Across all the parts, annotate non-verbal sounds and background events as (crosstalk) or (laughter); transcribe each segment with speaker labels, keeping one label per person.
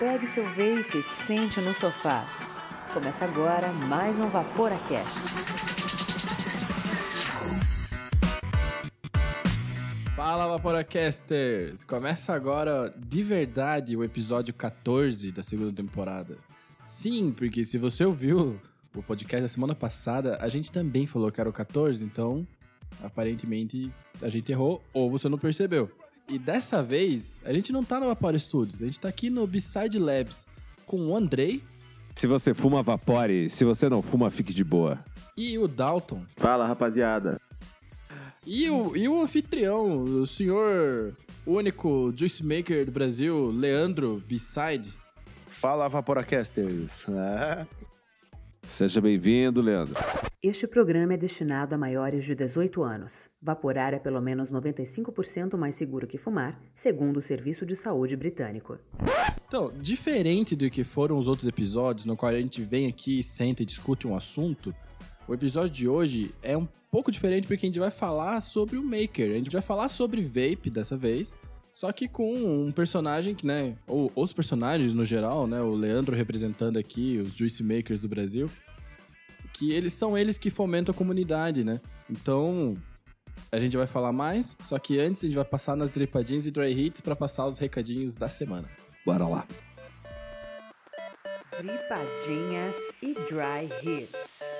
Speaker 1: pegue seu vape e sente no sofá. Começa agora mais um Vaporacast.
Speaker 2: Fala Vaporacasters! Começa agora de verdade o episódio 14 da segunda temporada. Sim, porque se você ouviu o podcast da semana passada, a gente também falou que era o 14, então aparentemente a gente errou ou você não percebeu. E dessa vez, a gente não tá no Vapor Studios, a gente tá aqui no Beside Labs com o Andrei.
Speaker 3: Se você fuma, vapore. Se você não fuma, fique de boa.
Speaker 2: E o Dalton.
Speaker 4: Fala, rapaziada.
Speaker 2: E o, e o anfitrião, o senhor único juice maker do Brasil, Leandro Beside.
Speaker 5: Fala, Vaporacasters. (laughs)
Speaker 3: Seja bem-vindo, Leandro.
Speaker 1: Este programa é destinado a maiores de 18 anos. Vaporar é pelo menos 95% mais seguro que fumar, segundo o Serviço de Saúde Britânico.
Speaker 2: Então, diferente do que foram os outros episódios, no qual a gente vem aqui, senta e discute um assunto, o episódio de hoje é um pouco diferente porque a gente vai falar sobre o Maker. A gente vai falar sobre vape dessa vez, só que com um personagem que, né, ou os personagens no geral, né, o Leandro representando aqui os Juice Makers do Brasil, que eles são eles que fomentam a comunidade, né? Então, a gente vai falar mais, só que antes a gente vai passar nas dripadinhas e dry hits para passar os recadinhos da semana.
Speaker 3: Bora lá.
Speaker 1: Dripadinhas e Dry Hits.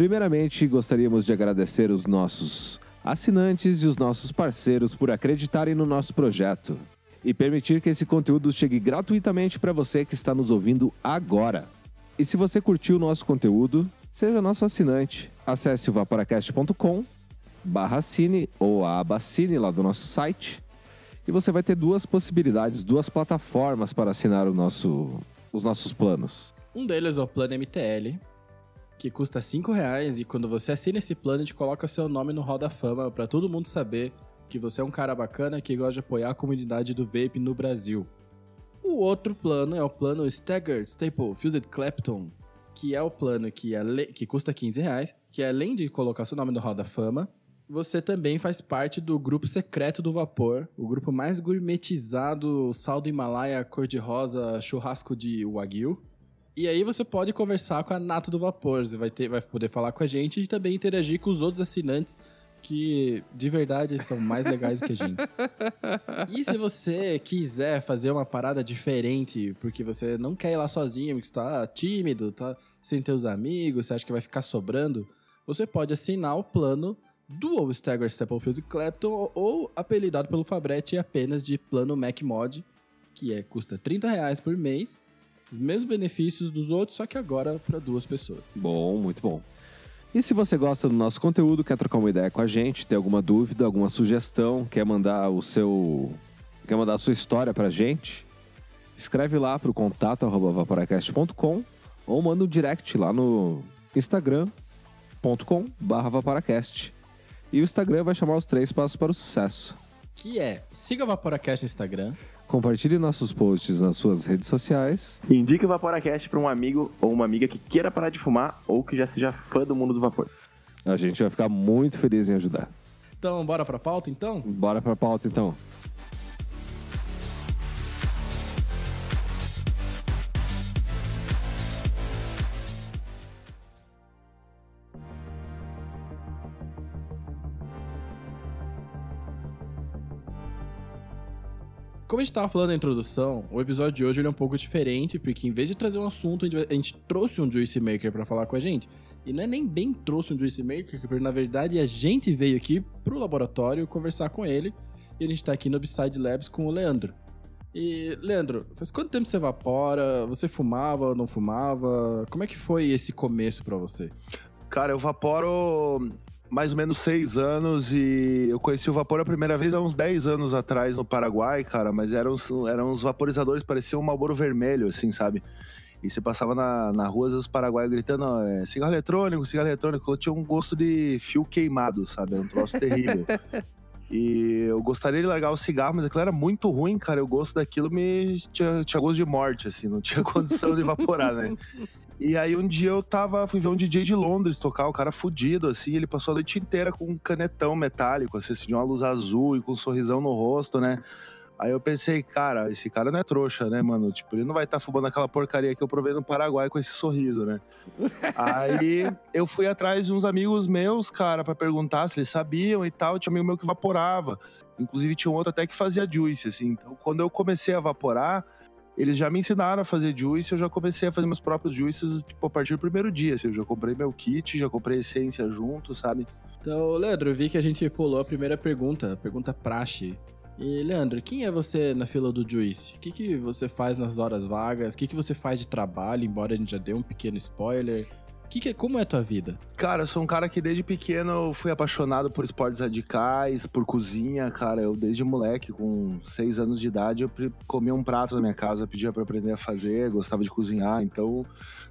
Speaker 3: Primeiramente, gostaríamos de agradecer os nossos assinantes e os nossos parceiros por acreditarem no nosso projeto e permitir que esse conteúdo chegue gratuitamente para você que está nos ouvindo agora. E se você curtiu o nosso conteúdo, seja nosso assinante. Acesse o vaporacast.com barra cine ou a aba cine lá do nosso site e você vai ter duas possibilidades, duas plataformas para assinar nosso, os nossos planos.
Speaker 2: Um deles é o plano MTL, que custa 5 reais e quando você assina esse plano, gente coloca seu nome no Hall da Fama para todo mundo saber que você é um cara bacana que gosta de apoiar a comunidade do vape no Brasil. O outro plano é o plano Staggered Staple Fused Clapton, que é o plano que, ale... que custa 15 reais, que além de colocar seu nome no Hall da Fama, você também faz parte do grupo secreto do vapor, o grupo mais gourmetizado, sal do Himalaia, cor-de-rosa, churrasco de Wagyu. E aí você pode conversar com a Nata do Vapor, você vai, ter, vai poder falar com a gente e também interagir com os outros assinantes que de verdade são mais legais do que a gente. (laughs) E se você quiser fazer uma parada diferente, porque você não quer ir lá sozinho, porque está tímido, tá sem teus amigos, você acha que vai ficar sobrando, você pode assinar o plano Dual Stagger Staplefield Clapton ou apelidado pelo Fabretti apenas de plano Mac Mod, que é custa 30 reais por mês, os mesmos benefícios dos outros, só que agora para duas pessoas.
Speaker 3: Bom, muito bom. E se você gosta do nosso conteúdo, quer trocar uma ideia com a gente, tem alguma dúvida, alguma sugestão, quer mandar o seu. quer mandar a sua história pra gente, escreve lá pro contato vaporacast.com ou manda um direct lá no instagram.com barra vaporacast. E o Instagram vai chamar os três passos para o sucesso.
Speaker 2: Que é, siga o Vaporacast no Instagram,
Speaker 3: Compartilhe nossos posts nas suas redes sociais.
Speaker 4: Indique o Vaporacast para um amigo ou uma amiga que queira parar de fumar ou que já seja fã do mundo do vapor.
Speaker 3: A gente vai ficar muito feliz em ajudar.
Speaker 2: Então, bora pra pauta então?
Speaker 3: Bora pra pauta então.
Speaker 2: Como a gente tava falando na introdução, o episódio de hoje é um pouco diferente, porque em vez de trazer um assunto, a gente, a gente trouxe um Juice Maker pra falar com a gente. E não é nem bem trouxe um Juice Maker, porque na verdade a gente veio aqui pro laboratório conversar com ele. E a gente tá aqui no Upside Labs com o Leandro. E, Leandro, faz quanto tempo você evapora? Você fumava, não fumava? Como é que foi esse começo pra você?
Speaker 5: Cara, eu vaporo mais ou menos seis anos e eu conheci o vapor a primeira vez há uns 10 anos atrás no Paraguai, cara, mas eram, uns- eram uns vaporizadores, pareciam um Marlboro vermelho, assim, sabe? E você passava na, na rua, os paraguaios gritando, ó, é, cigarro eletrônico, cigarro eletrônico, tinha um gosto de fio queimado, sabe? Era um troço terrível. (laughs) E eu gostaria de largar o cigarro, mas aquilo era muito ruim, cara. O gosto daquilo me tinha, tinha gosto de morte, assim, não tinha condição de evaporar, né? (laughs) E aí um dia eu tava, fui ver um DJ de Londres tocar, o cara fudido, assim, ele passou a noite inteira com um canetão metálico, assim, de uma luz azul e com um sorrisão no rosto, né? Aí eu pensei, cara, esse cara não é trouxa, né, mano? Tipo, ele não vai estar tá fumando aquela porcaria que eu provei no Paraguai com esse sorriso, né? Aí eu fui atrás de uns amigos meus, cara, para perguntar se eles sabiam e tal. Tinha um amigo meu que vaporava. Inclusive tinha um outro até que fazia juice, assim. Então, quando eu comecei a vaporar, eles já me ensinaram a fazer juice, eu já comecei a fazer meus próprios juices, tipo, a partir do primeiro dia, assim, eu já comprei meu kit, já comprei essência junto, sabe?
Speaker 2: Então, Leandro, vi que a gente pulou a primeira pergunta, a pergunta praxe. E, Leandro, quem é você na fila do Juice? O que, que você faz nas horas vagas? O que, que você faz de trabalho, embora a gente já dê um pequeno spoiler? Que que, como é a tua vida?
Speaker 5: Cara, eu sou um cara que desde pequeno fui apaixonado por esportes radicais, por cozinha, cara. Eu desde moleque, com seis anos de idade, eu comia um prato na minha casa, pedia para aprender a fazer, gostava de cozinhar. Então,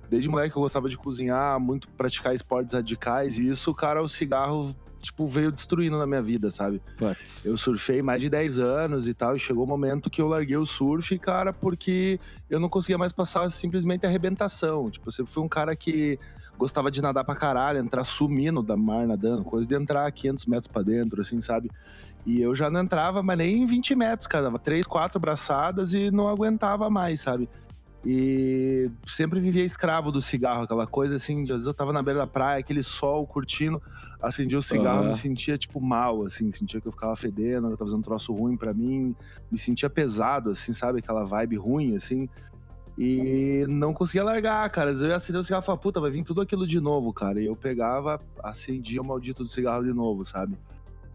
Speaker 5: desde moleque eu gostava de cozinhar, muito praticar esportes radicais. E isso, cara, o cigarro tipo, veio destruindo na minha vida, sabe? Putz. Eu surfei mais de 10 anos e tal, e chegou o um momento que eu larguei o surf, cara, porque eu não conseguia mais passar simplesmente a arrebentação. Tipo, eu sempre fui um cara que gostava de nadar pra caralho, entrar sumindo da mar nadando, coisa de entrar 500 metros pra dentro, assim, sabe? E eu já não entrava, mas nem em 20 metros, cara, dava 3, 4 braçadas e não aguentava mais, sabe? E sempre vivia escravo do cigarro, aquela coisa assim, às vezes eu tava na beira da praia, aquele sol curtindo, acendia o cigarro, uhum. me sentia tipo mal, assim, sentia que eu ficava fedendo, eu tava fazendo um troço ruim para mim, me sentia pesado, assim, sabe, aquela vibe ruim, assim. E não conseguia largar, cara. Eu acendia o cigarro e falava, puta, vai vir tudo aquilo de novo, cara. E eu pegava, acendia o maldito do cigarro de novo, sabe?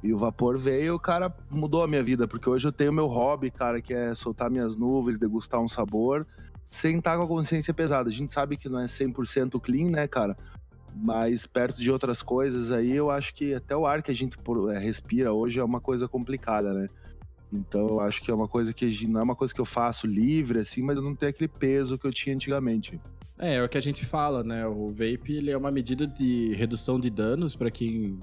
Speaker 5: E o vapor veio, cara, mudou a minha vida, porque hoje eu tenho meu hobby, cara, que é soltar minhas nuvens, degustar um sabor sem estar com a consciência pesada. A gente sabe que não é 100% clean, né, cara? Mas perto de outras coisas aí, eu acho que até o ar que a gente é, respira hoje é uma coisa complicada, né? Então eu acho que é uma coisa que não é uma coisa que eu faço livre, assim, mas eu não tenho aquele peso que eu tinha antigamente.
Speaker 2: É, é o que a gente fala, né? O vape ele é uma medida de redução de danos para quem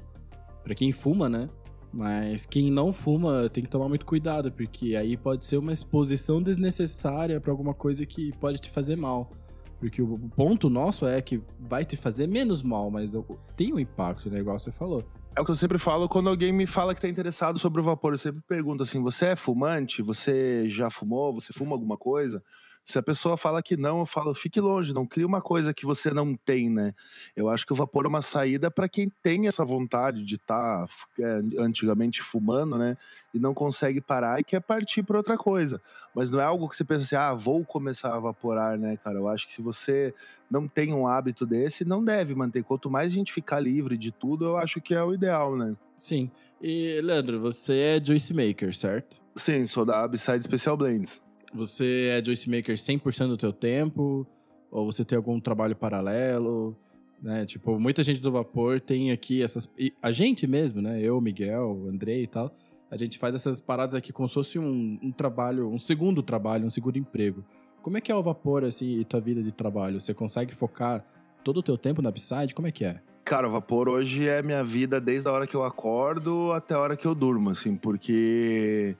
Speaker 2: para quem fuma, né? Mas quem não fuma tem que tomar muito cuidado, porque aí pode ser uma exposição desnecessária para alguma coisa que pode te fazer mal. Porque o ponto nosso é que vai te fazer menos mal, mas tem um impacto, né? Igual você falou.
Speaker 5: É o que eu sempre falo quando alguém me fala que tá interessado sobre o vapor. Eu sempre pergunto assim: você é fumante? Você já fumou? Você fuma alguma coisa? Se a pessoa fala que não, eu falo, fique longe, não crie uma coisa que você não tem, né? Eu acho que o vapor é uma saída para quem tem essa vontade de estar tá, é, antigamente fumando, né? E não consegue parar e quer partir para outra coisa. Mas não é algo que você pensa assim, ah, vou começar a vaporar, né, cara? Eu acho que se você não tem um hábito desse, não deve manter. Quanto mais a gente ficar livre de tudo, eu acho que é o ideal, né?
Speaker 2: Sim. E, Leandro, você é juice maker, certo?
Speaker 5: Sim, sou da Upside Special Blends.
Speaker 2: Você é juice maker 100% do teu tempo? Ou você tem algum trabalho paralelo? Né? Tipo, muita gente do vapor tem aqui essas... E a gente mesmo, né? Eu, Miguel, Andrei e tal. A gente faz essas paradas aqui como se fosse um, um trabalho, um segundo trabalho, um segundo emprego. Como é que é o vapor, assim, e tua vida de trabalho? Você consegue focar todo o teu tempo na Upside? Como é que é?
Speaker 5: Cara, o vapor hoje é minha vida desde a hora que eu acordo até a hora que eu durmo, assim, porque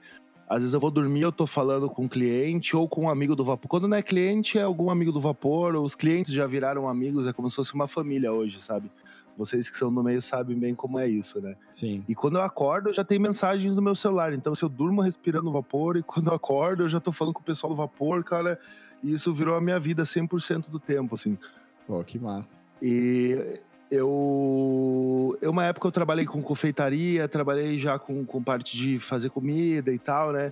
Speaker 5: às vezes eu vou dormir, eu tô falando com um cliente ou com um amigo do vapor. Quando não é cliente, é algum amigo do vapor. Os clientes já viraram amigos, é como se fosse uma família hoje, sabe? Vocês que são no meio sabem bem como é isso, né?
Speaker 2: Sim.
Speaker 5: E quando eu acordo, já tem mensagens no meu celular. Então, se eu durmo respirando vapor e quando eu acordo, eu já tô falando com o pessoal do vapor, cara. E isso virou a minha vida 100% do tempo, assim.
Speaker 2: Pô, que massa.
Speaker 5: E eu, eu uma época eu trabalhei com confeitaria, trabalhei já com, com parte de fazer comida e tal, né?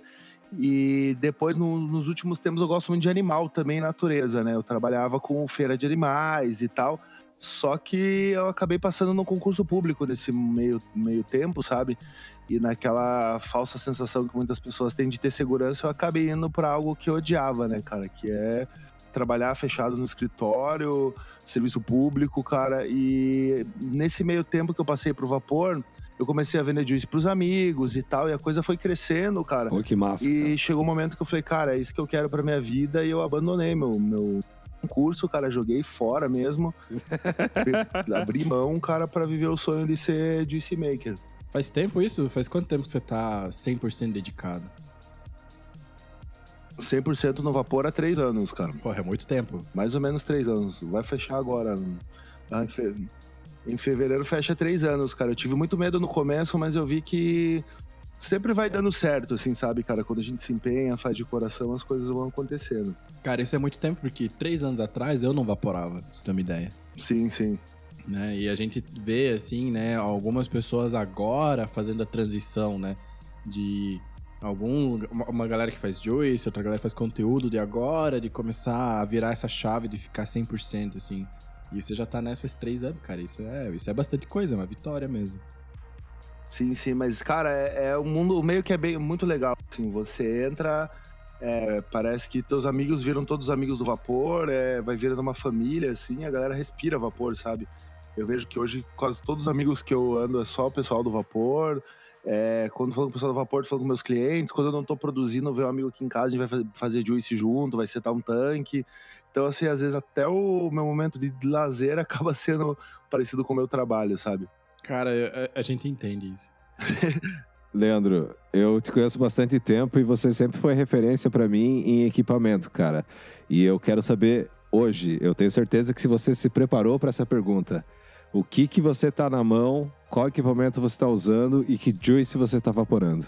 Speaker 5: E depois, no, nos últimos tempos, eu gosto muito de animal também, natureza, né? Eu trabalhava com feira de animais e tal. Só que eu acabei passando no concurso público nesse meio, meio tempo, sabe? E naquela falsa sensação que muitas pessoas têm de ter segurança, eu acabei indo para algo que eu odiava, né, cara? Que é trabalhar fechado no escritório, serviço público, cara. E nesse meio tempo que eu passei pro vapor, eu comecei a vender juice pros amigos e tal, e a coisa foi crescendo, cara.
Speaker 3: Pô, que massa.
Speaker 5: E
Speaker 3: cara.
Speaker 5: chegou um momento que eu falei, cara, é isso que eu quero pra minha vida, e eu abandonei meu, meu curso, cara, joguei fora mesmo. (laughs) abri mão, cara, para viver o sonho de ser juice maker.
Speaker 2: Faz tempo isso? Faz quanto tempo que você tá 100% dedicado?
Speaker 5: 100% no vapor há três anos, cara.
Speaker 2: Porra, é muito tempo.
Speaker 5: Mais ou menos três anos. Vai fechar agora. Ah, em fe- Em fevereiro fecha três anos, cara. Eu tive muito medo no começo, mas eu vi que sempre vai dando certo, assim, sabe, cara? Quando a gente se empenha, faz de coração, as coisas vão acontecendo.
Speaker 2: Cara, isso é muito tempo, porque três anos atrás eu não vaporava, você ter uma ideia.
Speaker 5: Sim, sim.
Speaker 2: né? E a gente vê, assim, né, algumas pessoas agora fazendo a transição, né? De algum, uma- galera que faz juice, outra galera que faz conteúdo de agora, de começar a virar essa chave de ficar 100%, assim. E você já tá nessa faz três anos, cara. Isso é, isso é bastante coisa, é uma vitória mesmo.
Speaker 5: Sim, sim, mas, cara, é, é um mundo meio que é bem, muito legal. Assim, você entra, é, parece que teus amigos viram todos amigos do vapor, é, vai virando uma família, assim, a galera respira vapor, sabe? Eu vejo que hoje quase todos os amigos que eu ando é só o pessoal do vapor. É, quando falo com o pessoal do vapor, falando com meus clientes. Quando eu não tô produzindo, vem um amigo aqui em casa, a gente vai fa- fazer juice junto, vai setar um tanque. Então, assim, às vezes até o meu momento de lazer (laughs) acaba sendo parecido com o meu trabalho, sabe?
Speaker 2: Cara, a, a gente entende isso. (laughs)
Speaker 3: Leandro, eu te conheço bastante tempo e você sempre foi referência pra mim em equipamento, cara. E eu quero saber hoje, eu tenho certeza que se você se preparou pra essa pergunta, o que que você tá na mão, qual equipamento você tá usando e que juice você tá vaporando?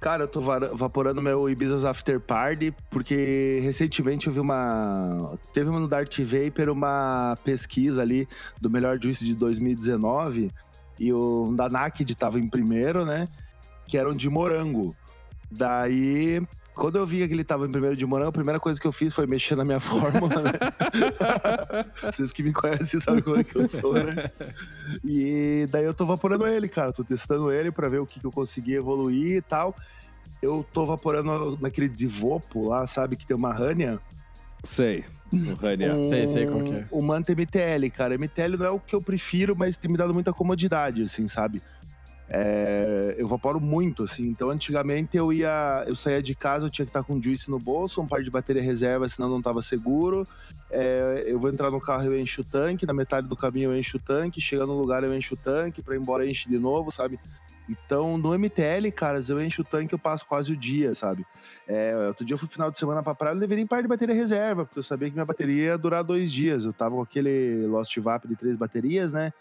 Speaker 5: Cara, eu tô vaporando meu Ibiza's After Party, porque recentemente eu vi uma. Teve uma no Dart Vapor uma pesquisa ali do melhor juice de 2019, e o da Naked tava em primeiro, né? Que eram de morango. Daí, quando eu vi que ele tava em primeiro de morango, a primeira coisa que eu fiz foi mexer na minha (laughs) fórmula, né? (laughs) Vocês que me conhecem sabem como é que eu sou, né? E daí eu tô vaporando ele, cara. Tô testando ele pra ver o que, que eu consegui evoluir e tal. Eu tô vaporando naquele Divopo lá, sabe? Que tem uma Rania.
Speaker 3: Sei. O Rania.
Speaker 5: Um-
Speaker 2: Sei, sei qual que é.
Speaker 5: O Manta MTL, cara. MTL não é o que eu prefiro, mas tem me dado muita comodidade, assim, sabe? É, eu vaporo muito, assim. Então, antigamente eu ia. Eu saía de casa, eu tinha que estar com juice no bolso, um par de bateria reserva, senão não tava seguro. É, eu vou entrar no carro, eu encho o tanque, na metade do caminho eu encho o tanque, chega no lugar eu encho o tanque, pra ir embora enche de novo, sabe? Então, no MTL, caras, eu encho o tanque eu passo quase o dia, sabe? É, outro dia eu fui final de semana pra praia, eu levei nem par de bateria reserva, porque eu sabia que minha bateria ia durar dois dias. Eu tava com aquele Lost Vap de três baterias, né?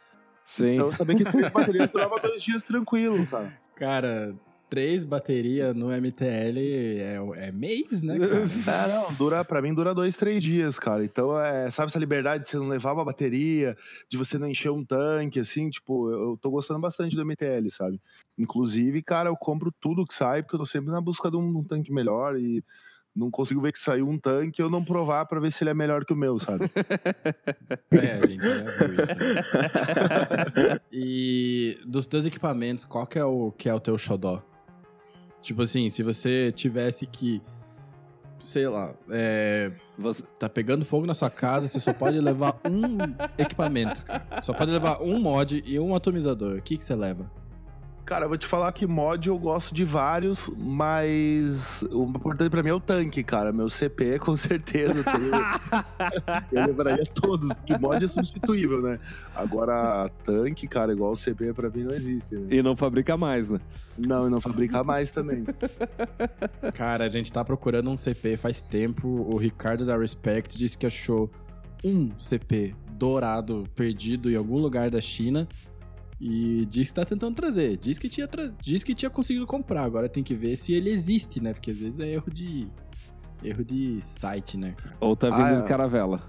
Speaker 3: Sim.
Speaker 5: Então eu sabia que três baterias durava (laughs) dois dias tranquilo, cara.
Speaker 2: Cara, três baterias no MTL é, é mês, né, cara? (laughs)
Speaker 5: É, não, dura, pra mim dura dois, três dias, cara. Então, é, sabe essa liberdade de você não levar uma bateria, de você não encher um tanque, assim, tipo, eu, eu tô gostando bastante do MTL, sabe? Inclusive, cara, eu compro tudo que sai, porque eu tô sempre na busca de um, um tanque melhor e não consigo ver que saiu um tanque eu não provar pra ver se ele é melhor que o meu, sabe? (laughs)
Speaker 2: É, a gente já viu isso. né? E dos teus equipamentos, qual que é o que é o teu xodó? Tipo assim, se você tivesse que, sei lá, é,
Speaker 3: Você-
Speaker 2: tá pegando fogo na sua casa, você só pode levar um equipamento, cara. Só pode levar um mod e um atomizador. O que que você leva?
Speaker 5: Cara, eu vou te falar que mod eu gosto de vários, mas o importante pra mim é o tanque, cara. Meu CP, (laughs) com certeza. Eu, tenho- eu levaria todos, porque mod é substituível, né? Agora, tanque, cara, igual o CP, pra mim não existe. Né?
Speaker 3: E não fabrica mais, né?
Speaker 5: Não, e não fabricar mais também.
Speaker 2: Cara, a gente tá procurando um CP faz tempo. O Ricardo da Respect disse que achou um CP dourado perdido em algum lugar da China. E disse que tá tentando trazer. Diz que tinha, tra... diz que tinha conseguido comprar. Agora tem que ver se ele existe, né? Porque às vezes é erro de. Erro de site, né, cara?
Speaker 3: Ou tá
Speaker 5: Ah,
Speaker 3: vindo
Speaker 5: é.
Speaker 3: de caravela.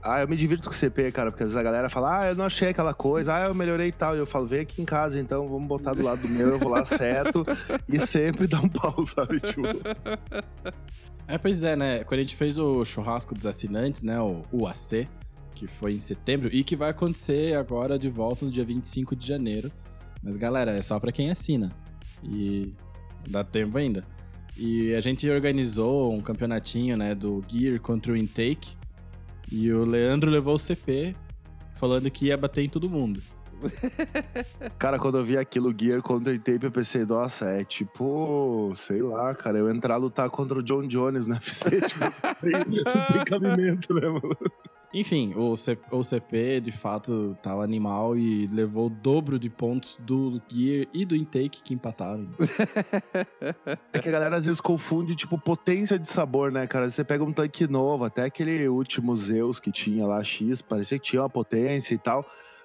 Speaker 5: Ah, eu me divirto com o CP, cara, porque às vezes a galera fala, ah, eu não achei aquela coisa, ah, eu melhorei e tal. E eu falo, vem aqui em casa, então vamos botar do lado do meu, eu vou lá certo (laughs) e sempre dá um pau, sabe? Tipo,
Speaker 2: É, pois é, né? Quando a gente fez o churrasco dos assinantes, né? O UAC, que foi em setembro, e que vai acontecer agora de volta no dia 25 de janeiro. Mas, galera, é só pra quem assina. E dá tempo ainda. E a gente organizou um campeonatinho, né? Do Gear contra o Intake. E o Leandro levou o CP, falando que ia bater em todo mundo. (laughs)
Speaker 5: Cara, quando eu vi aquilo, Gear contra o Tape, eu pensei, nossa, é tipo, sei lá, cara, eu entrar a lutar contra o John Jones na UFC, (laughs) tipo, não tem, tem cabimento, né, mano?
Speaker 2: Enfim, o, C- o CP de fato tá o animal e levou o dobro de pontos do Gear e do Intake que empataram. (laughs)
Speaker 5: É que a galera às vezes confunde, tipo, potência de sabor, né, cara? Você pega um tanque novo, até aquele último Zeus que tinha lá, X, parecia que tinha uma potência e tal.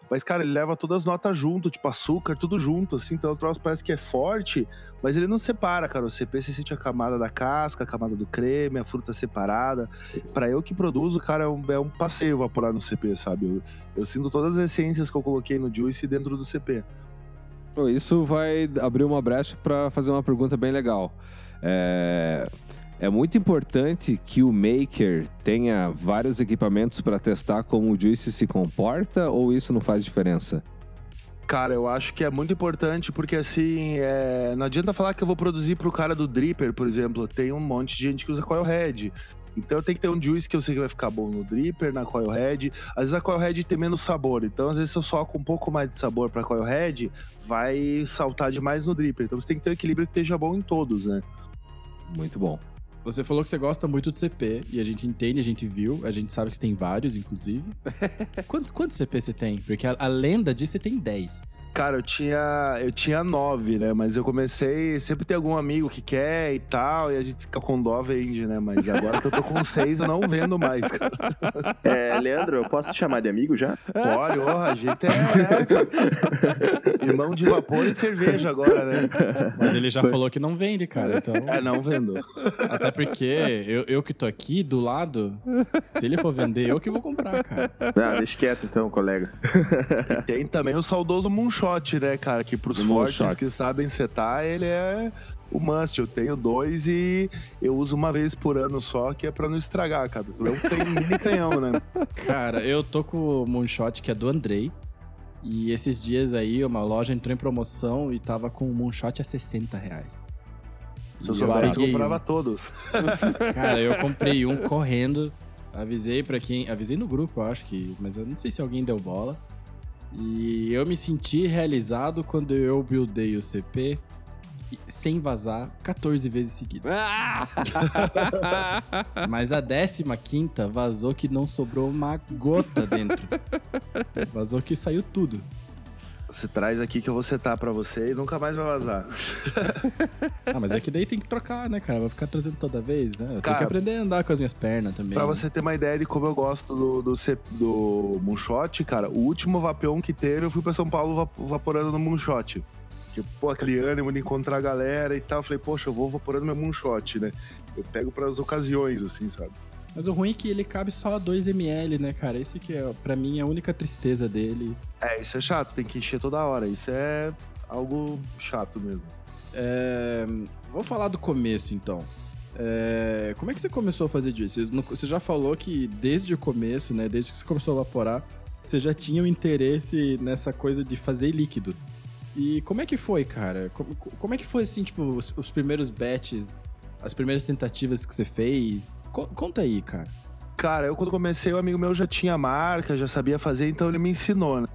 Speaker 5: Mas, cara, ele leva todas as notas junto, tipo açúcar, tudo junto, assim. Então o troço parece que é forte, mas ele não separa, cara. O CP você sente a camada da casca, a camada do creme, a fruta separada. Pra eu que produzo, cara, é um, é um passeio evaporar no CP, sabe? Eu, eu sinto todas as essências que eu coloquei no Juice dentro do CP.
Speaker 3: Isso vai abrir uma brecha para fazer uma pergunta bem legal. É... é muito importante que o maker tenha vários equipamentos para testar como o Juice se comporta ou isso não faz diferença?
Speaker 5: Cara, eu acho que é muito importante porque assim, é, não adianta falar que eu vou produzir pro cara do Dripper, por exemplo. Tem um monte de gente que usa Coilhead. Então eu tenho que ter um juice que eu sei que vai ficar bom no Dripper, na Coilhead. Às vezes a Coilhead tem menos sabor. Então, às vezes, se eu soco um pouco mais de sabor pra Coilhead, vai saltar demais no Dripper. Então você tem que ter um equilíbrio que esteja bom em todos, né?
Speaker 3: Muito bom.
Speaker 2: Você falou que você gosta muito do CP, e a gente entende, a gente viu, a gente sabe que você tem vários, inclusive. (laughs) quantos, quantos CP você tem? Porque a, a lenda diz que você tem 10.
Speaker 5: Cara, eu tinha, eu tinha nove, né? Mas eu comecei. Sempre tem algum amigo que quer e tal, e a gente fica com dó, vende, né? Mas agora que eu tô com seis, eu não vendo mais, cara. (laughs)
Speaker 4: É, Leandro, eu posso te chamar de amigo já?
Speaker 5: Pode, a gente é. (laughs) Irmão de vapor e cerveja agora, né?
Speaker 2: Mas ele já falou que não vende, cara. Então,
Speaker 5: É, não vendo.
Speaker 2: até porque eu, eu que tô aqui do lado, se ele for vender, eu que vou comprar, cara.
Speaker 4: Ah, deixa quieto então, colega.
Speaker 5: E tem também o saudoso Moonshot, né, cara? Que pros fortes
Speaker 3: Moonshot.
Speaker 5: que sabem setar, ele é o must. Eu tenho dois e eu uso uma vez por ano só, que é pra não estragar, cara. Eu tenho um mini canhão, né? (laughs)
Speaker 2: Cara, eu tô com o Moonshot, que é do Andrei. E esses dias aí, uma loja entrou em promoção e tava com o Moonshot a 60 reais.
Speaker 5: Se eu soubesse, eu comprava
Speaker 2: um.
Speaker 5: todos. (laughs)
Speaker 2: Cara, eu (laughs) comprei um correndo. Avisei pra quem. Avisei no grupo, eu acho que. Mas eu não sei se alguém deu bola. E eu me senti realizado quando eu buildei o CP sem vazar 14 vezes seguidas. Mas a 15 vazou que não sobrou uma gota dentro. (laughs) Vazou que saiu tudo.
Speaker 5: Você traz aqui que eu vou setar pra você e nunca mais vai vazar.
Speaker 2: Ah, mas é que daí tem que trocar, né, cara? Vai ficar trazendo toda vez, né? Eu tenho que aprender a andar com as minhas pernas também.
Speaker 5: Pra
Speaker 2: né?
Speaker 5: você ter uma ideia de como eu gosto do, do, do Moonshot, cara, o último vapeão que teve, eu fui pra São Paulo vap- vaporando no Moonshot. Tipo, pô, aquele ânimo de encontrar a galera e tal. Eu falei, poxa, eu vou vaporando meu Moonshot, né? Eu pego pras ocasiões, assim, sabe?
Speaker 2: Mas o ruim é que ele cabe só a 2ml, né, cara? Esse que é, pra mim, a única tristeza dele.
Speaker 5: É, isso é chato, tem que encher toda hora. Isso é algo chato mesmo.
Speaker 2: É... Vou falar do começo, então. É, Como é que você começou a fazer disso? Você já falou que desde o começo, né? Desde que você começou a evaporar, você já tinha o interesse nessa coisa de fazer líquido. E como é que foi, cara? Como, como é que foi, assim, tipo, os, os primeiros batches, as primeiras tentativas que você fez? Co- conta aí, cara.
Speaker 5: Cara, eu quando comecei, o amigo meu já tinha marca, já sabia fazer, então ele me ensinou, né?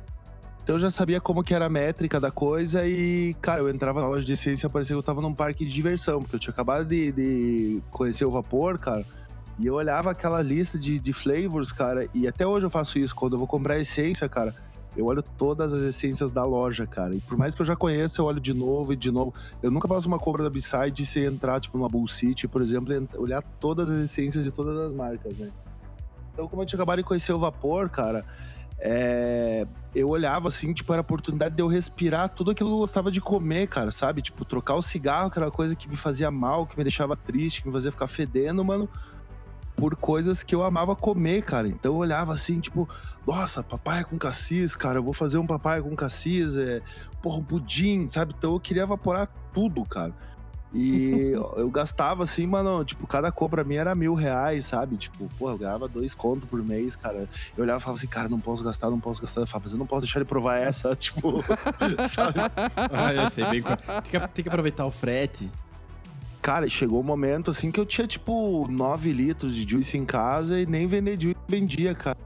Speaker 5: Então eu já sabia como que era a métrica da coisa e, cara, eu entrava na loja de ciência, parecia que eu tava num parque de diversão, porque eu tinha acabado de, de conhecer o vapor, cara, e eu olhava aquela lista de, de flavors, cara, e até hoje eu faço isso, quando eu vou comprar essência, cara, eu olho todas as essências da loja, cara, e por mais que eu já conheça, eu olho de novo e de novo. Eu nunca faço uma compra da B-Side sem entrar, tipo, numa Bull City, por exemplo, e olhar todas as essências de todas as marcas, né? Então, como eu tinha acabado de conhecer o vapor, cara, é, eu olhava assim, tipo, era a oportunidade de eu respirar tudo aquilo que eu gostava de comer, cara, sabe? Tipo, trocar o cigarro, uma coisa que me fazia mal, que me deixava triste, que me fazia ficar fedendo, mano, por coisas que eu amava comer, cara. Então eu olhava assim, tipo, nossa, papaya com cassis, cara, eu vou fazer um papaya com cassis, é, porra, um pudim, sabe? Então eu queria evaporar tudo, cara. E (laughs) eu gastava assim, mano, tipo, cada cor pra mim era mil reais, sabe? Tipo, porra, eu ganhava dois contos por mês, cara. Eu olhava e falava assim, cara, não posso gastar, não posso gastar. Eu falava, mas eu não posso deixar ele provar essa, (laughs) tipo, sabe? (laughs)
Speaker 2: Ah, eu sei bem. qual- Tem que, tem que aproveitar o frete.
Speaker 5: Cara, chegou um momento assim que eu tinha, tipo, 9 litros de juice em casa e nem vender juice vendia, cara.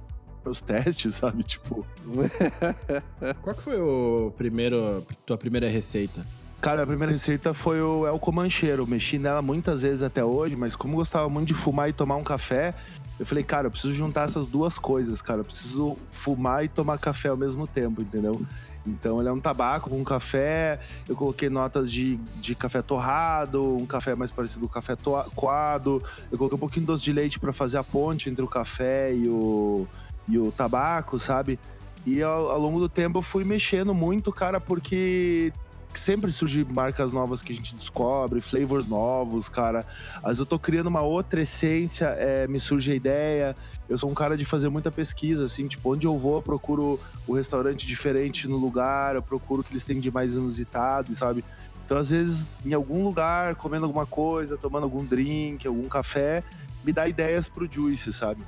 Speaker 5: Meus testes, (laughs) sabe? Tipo, (laughs)
Speaker 2: Qual que foi o primeiro, tua primeira receita?
Speaker 5: Cara, a primeira receita foi o El Comancheiro. Mexi nela muitas vezes até hoje, mas como eu gostava muito de fumar e tomar um café, eu falei, cara, eu preciso juntar essas duas coisas, cara. Eu preciso fumar e tomar café ao mesmo tempo, entendeu? Então ele é um tabaco com café. Eu coloquei notas de, de café torrado, um café mais parecido com café coado. Eu coloquei um pouquinho de doce de leite para fazer a ponte entre o café e o, e o tabaco, sabe? E ao, ao longo do tempo eu fui mexendo muito, cara, porque sempre surgem marcas novas que a gente descobre, flavors novos, cara. Às eu tô criando uma outra essência, é, me surge a ideia. Eu sou um cara de fazer muita pesquisa, assim, tipo, onde eu vou, eu procuro o restaurante diferente no lugar, eu procuro o que eles têm de mais inusitado, sabe? Então, às vezes, em algum lugar, comendo alguma coisa, tomando algum drink, algum café, me dá ideias pro Juice, sabe?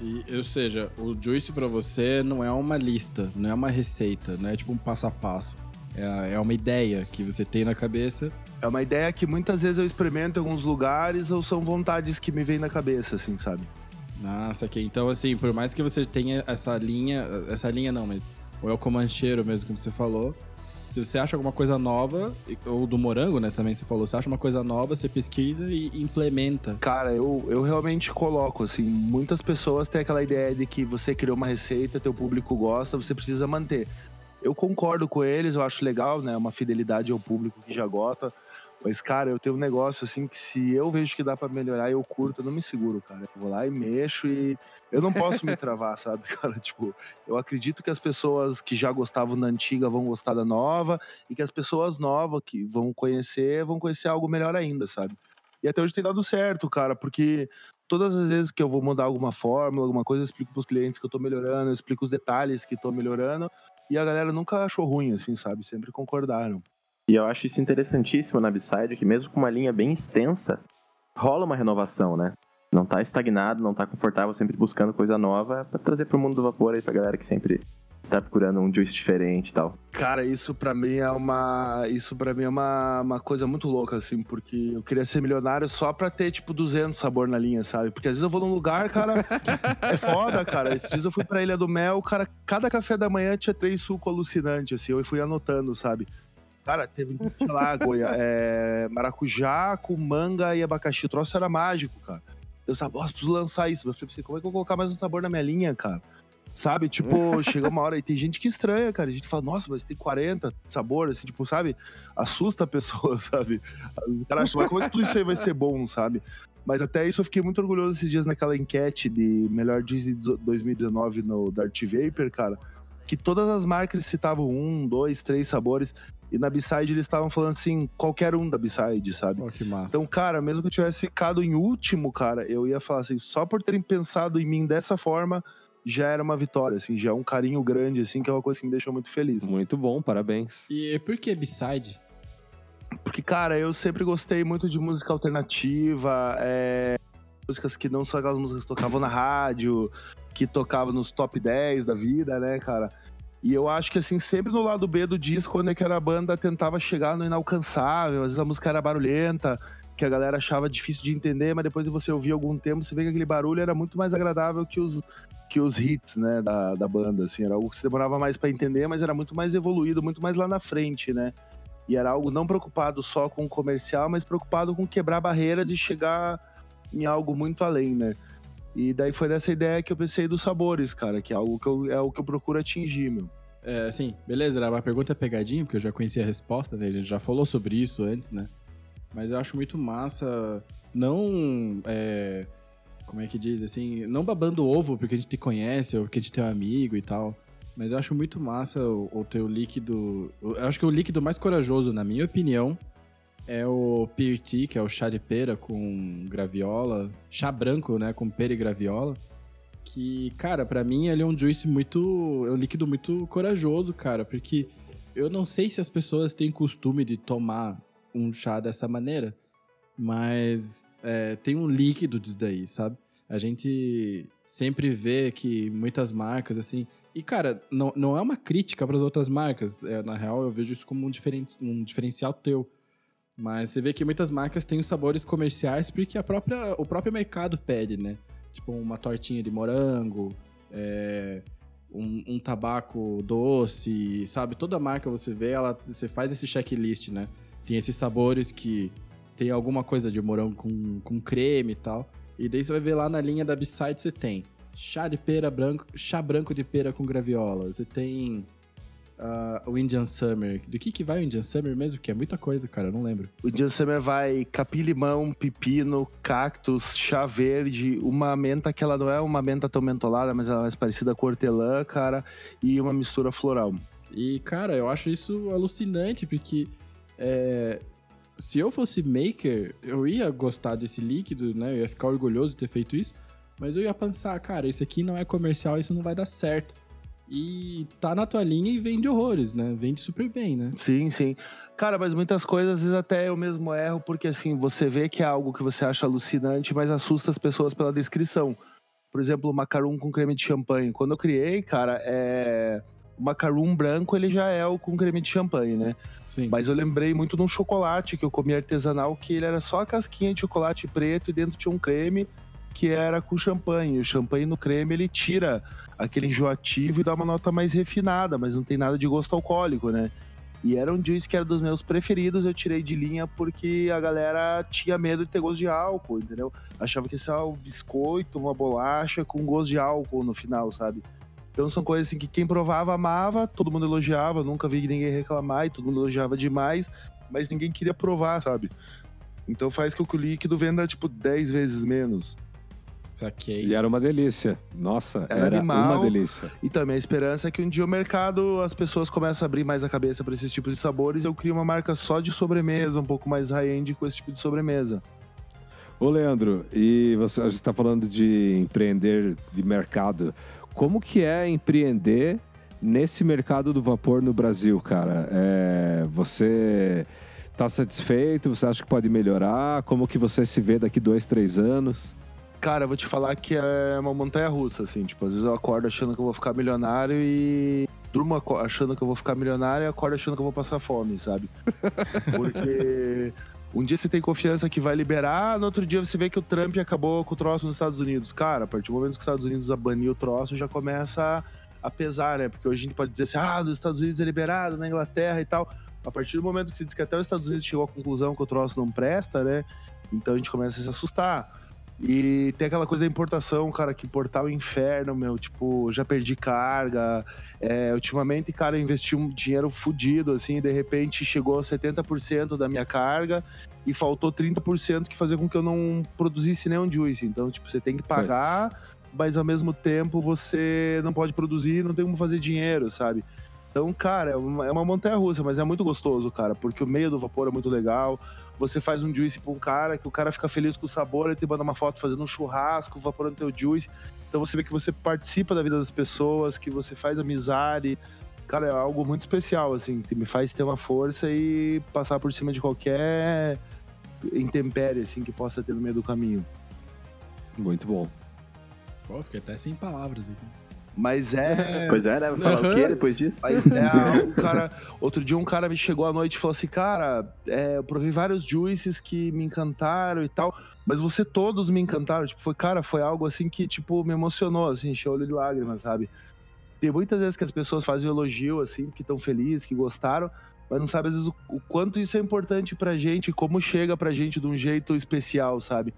Speaker 2: E, ou seja, o Juice para você não é uma lista, não é uma receita, não é tipo um passo a passo. É, é uma ideia que você tem na cabeça.
Speaker 5: É uma ideia que muitas vezes eu experimento em alguns lugares ou são vontades que me vêm na cabeça, assim, sabe?
Speaker 2: Nossa, ok. Então, assim, por mais que você tenha essa linha, essa linha não, mas o El Comancheiro mesmo que você falou, se você acha alguma coisa nova, ou do morango, né, também você falou, você acha uma coisa nova, você pesquisa e implementa.
Speaker 5: Cara, eu, eu realmente coloco, assim, muitas pessoas têm aquela ideia de que você criou uma receita, teu público gosta, você precisa manter. Eu concordo com eles, eu acho legal, né? Uma fidelidade ao público que já gosta. Mas, cara, eu tenho um negócio assim que se eu vejo que dá para melhorar, eu curto, eu não me seguro, cara. Eu vou lá e mexo e eu não posso me travar, (laughs) sabe, cara? Tipo, eu acredito que as pessoas que já gostavam da antiga vão gostar da nova e que as pessoas novas que vão conhecer vão conhecer algo melhor ainda, sabe? E até hoje tem dado certo, cara, porque todas as vezes que eu vou mudar alguma fórmula, alguma coisa, eu explico pros clientes que eu tô melhorando, eu explico os detalhes que tô melhorando, e a galera nunca achou ruim, assim, sabe? Sempre concordaram.
Speaker 4: E eu acho isso interessantíssimo na B-Side, que mesmo com uma linha bem extensa, rola uma renovação, né? Não tá estagnado, não tá confortável, sempre buscando coisa nova para trazer pro mundo do vapor aí pra galera que sempre tá procurando um juice diferente e tal.
Speaker 5: Cara, isso para mim é uma. Isso para mim é uma, uma coisa muito louca, assim, porque eu queria ser milionário só pra ter, tipo, 200 sabor na linha, sabe? Porque às vezes eu vou num lugar, cara, (laughs) é foda, cara. Esses dias eu fui pra Ilha do Mel, cara, cada café da manhã tinha três suco alucinante, assim, eu fui anotando, sabe? Cara, teve, sei lá, (laughs) goia, é, maracujá com manga e abacaxi. O troço era mágico, cara. Eu sabia, preciso lançar isso. Eu falei pra você, como é que eu vou colocar mais um sabor na minha linha, cara? Sabe? Tipo, (laughs) chega uma hora e tem gente que estranha, cara. A gente fala, nossa, mas tem 40 sabores, assim, tipo, sabe? Assusta a pessoa, (laughs) sabe? O cara acha, mas como é que tudo isso aí vai ser bom, sabe? Mas até isso eu fiquei muito orgulhoso esses dias naquela enquete de melhor de 2019 no Dart Vapor, cara. Que todas as marcas citavam um, dois, três sabores. E na B-Side eles estavam falando assim, qualquer um da B-Side, sabe?
Speaker 2: Oh, que massa.
Speaker 5: Então, cara, mesmo que eu tivesse ficado em último, cara, eu ia falar assim, só por terem pensado em mim dessa forma, já era uma vitória, assim, já é um carinho grande, assim, que é uma coisa que me deixou muito feliz.
Speaker 3: Muito bom, parabéns.
Speaker 2: E por que B-Side?
Speaker 5: Porque, cara, eu sempre gostei muito de música alternativa, é... músicas que não são aquelas músicas que tocavam na rádio, que tocavam nos top 10 da vida, né, cara? E eu acho que, assim, sempre no lado B do disco, quando é que era a banda tentava chegar no inalcançável, às vezes a música era barulhenta, que a galera achava difícil de entender, mas depois de você ouvir algum tempo, você vê que aquele barulho era muito mais agradável que os, que os hits, né, da, da banda, assim, era algo que você demorava mais para entender, mas era muito mais evoluído, muito mais lá na frente, né? E era algo não preocupado só com o comercial, mas preocupado com quebrar barreiras e chegar em algo muito além, né? E daí foi dessa ideia que eu pensei dos sabores, cara, que é algo que eu, é o que eu procuro atingir, meu.
Speaker 2: É, assim, beleza, uma pergunta pegadinha, porque eu já conhecia a resposta, né? A gente já falou sobre isso antes, né? Mas eu acho muito massa, não. É, como é que diz, assim, não babando ovo porque a gente te conhece ou porque a gente tem um amigo e tal. Mas eu acho muito massa o, o teu líquido. Eu acho que o líquido mais corajoso, na minha opinião, é o Tea, que é o chá de pera com graviola. Chá branco, né? Com pera e graviola. Que, cara, para mim ele é um juice muito. É um líquido muito corajoso, cara. Porque eu não sei se as pessoas têm costume de tomar um chá dessa maneira. Mas é, tem um líquido disso daí, sabe? A gente sempre vê que muitas marcas, assim. E, cara, não, não é uma crítica para as outras marcas. É, na real, eu vejo isso como um, diferen, um diferencial teu. Mas você vê que muitas marcas têm os sabores comerciais porque a própria, o próprio mercado pede, né? Tipo, uma tortinha de morango, é, um, um, tabaco doce, sabe? Toda marca você vê, ela, você faz esse checklist, né? Tem esses sabores que tem alguma coisa de morango com, com creme e tal. E daí você vai ver lá na linha da Beside você tem chá de pera branco, chá branco de pera com graviola. Você tem uh, o Indian Summer. Do que que vai o Indian Summer mesmo? Que é muita coisa, cara, eu não lembro.
Speaker 5: O Indian Summer vai capim-limão, pepino, cactus, chá verde, uma menta que ela não é uma menta tão mentolada, mas ela é mais parecida com hortelã, cara, e uma mistura floral.
Speaker 2: E, cara, eu acho isso alucinante, porque é, se eu fosse maker, eu ia gostar desse líquido, né? Eu ia ficar orgulhoso de ter feito isso. Mas eu ia pensar, cara, isso aqui não é comercial, isso não vai dar certo. E tá na tua linha e vende horrores, né? Vende super bem, né?
Speaker 5: Sim, sim. Cara, mas muitas coisas, às vezes até eu mesmo erro, porque assim, você vê que é algo que você acha alucinante, mas assusta as pessoas pela descrição. Por exemplo, macarum com creme de champanhe. Quando eu criei, cara, é o macarum branco ele já é o com creme de champanhe, né?
Speaker 2: Sim.
Speaker 5: Mas eu lembrei muito de um chocolate que eu comi artesanal, que ele era só a casquinha de chocolate preto e dentro tinha um creme que era com champanhe. O champanhe no creme ele tira aquele enjoativo e dá uma nota mais refinada, mas não tem nada de gosto alcoólico, né? E era um juice que era dos meus preferidos, eu tirei de linha porque a galera tinha medo de ter gosto de álcool, entendeu? Achava que ia ser um biscoito, uma bolacha com gosto de álcool no final, sabe? Então são coisas assim que quem provava amava, todo mundo elogiava, nunca vi ninguém reclamar e todo mundo elogiava demais, mas ninguém queria provar, sabe? Então faz com que o líquido venda tipo 10 vezes menos.
Speaker 2: Saquei.
Speaker 3: E era uma delícia. Nossa,
Speaker 5: Era
Speaker 3: era,
Speaker 5: animal.
Speaker 3: uma delícia.
Speaker 5: E também a esperança é que um dia o mercado, as pessoas começam a abrir mais a cabeça para esses tipos de sabores eu crio uma marca só de sobremesa, um pouco mais high-end com esse tipo de sobremesa.
Speaker 3: Ô, Leandro, e você, a gente está falando de empreender de mercado. Como que é empreender nesse mercado do vapor no Brasil, cara? É, você está satisfeito? Você acha que pode melhorar? Como que você se vê daqui dois, três anos?
Speaker 5: Cara, eu vou te falar que é uma montanha russa, assim. Tipo, às vezes eu acordo achando que eu vou ficar milionário e durmo achando que eu vou ficar milionário e acordo achando que eu vou passar fome, sabe? (laughs) Porque um dia você tem confiança que vai liberar, no outro dia você vê que o Trump acabou com o troço nos Estados Unidos. Cara, a partir do momento que os Estados Unidos banir o troço, já começa a pesar, né? Porque hoje a gente pode dizer assim, ah, nos Estados Unidos é liberado, na Inglaterra e tal. A partir do momento que você diz que até os Estados Unidos chegou à conclusão que o troço não presta, né? Então a gente começa a se assustar. E tem aquela coisa da importação, cara, que importar o inferno, meu. Tipo, já perdi carga. É, ultimamente, cara, investi um dinheiro fudido, assim, e de repente chegou a 70% da minha carga e faltou 30% que fazia com que eu não produzisse nenhum juice. Então, tipo, você tem que pagar, mas ao mesmo tempo você não pode produzir, não tem como fazer dinheiro, sabe? Então, cara, é uma, é uma montanha russa, mas é muito gostoso, cara, porque o meio do vapor é muito legal. Você faz um juice pra um cara, que o cara fica feliz com o sabor, ele te manda uma foto fazendo um churrasco, vaporando teu juice. Então você vê que você participa da vida das pessoas, que você faz amizade. Cara, é algo muito especial, assim, que me faz ter uma força e passar por cima de qualquer intempérie, assim, que possa ter no meio do caminho.
Speaker 3: Muito bom.
Speaker 2: Pô, fiquei até sem palavras aqui.
Speaker 5: Mas é.
Speaker 4: Pois é, né? Falar o quê depois disso?
Speaker 5: Mas é algo, (laughs) cara. Outro dia um cara me chegou à noite e falou assim: Cara, é, eu provei vários juices que me encantaram e tal, mas você todos me encantaram. Tipo, foi, cara, foi algo assim que, tipo, me emocionou, assim, encheu o olho de lágrimas, sabe? Tem muitas vezes que as pessoas fazem um elogio, assim, porque estão felizes, que gostaram, mas não sabe, às vezes, o, o quanto isso é importante pra gente, como chega pra gente de um jeito especial, sabe?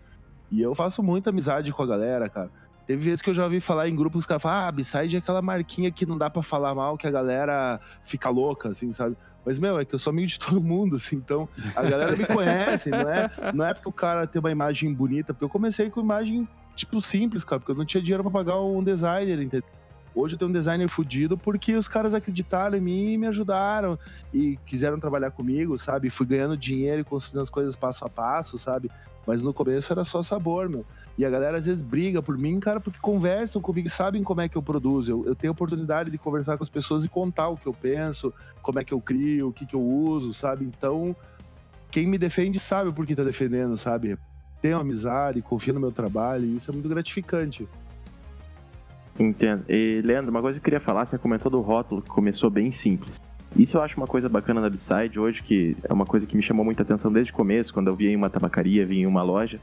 Speaker 5: E eu faço muita amizade com a galera, cara. Teve vezes que eu já ouvi falar em grupos que os caras falam, ah, Beside é aquela marquinha que não dá pra falar mal, que a galera fica louca, assim, sabe? Mas, meu, é que eu sou amigo de (laughs) todo mundo, assim, então a galera me conhece, não é, não é porque o cara tem uma imagem bonita, porque eu comecei com imagem, tipo, simples, cara, porque eu não tinha dinheiro pra pagar um designer, entendeu? Hoje eu tenho um designer fudido porque os caras acreditaram em mim e me ajudaram e quiseram trabalhar comigo, sabe? Fui ganhando dinheiro e construindo as coisas passo a passo, sabe? Mas no começo era só sabor, meu. E a galera às vezes briga por mim, cara, porque conversam comigo e sabem como é que eu produzo. Eu, eu tenho oportunidade de conversar com as pessoas e contar o que eu penso, como é que eu crio, o que, que eu uso, sabe? Então, quem me defende sabe por que tá defendendo, sabe? Tenho amizade, confia no meu trabalho, e isso é muito gratificante.
Speaker 4: Entendo. E, Leandro, uma coisa que eu queria falar, você comentou do rótulo, que começou bem simples. Isso eu acho uma coisa bacana da B-Side hoje, que é uma coisa que me chamou muita atenção desde o começo, quando eu vi em uma tabacaria, vi em uma loja,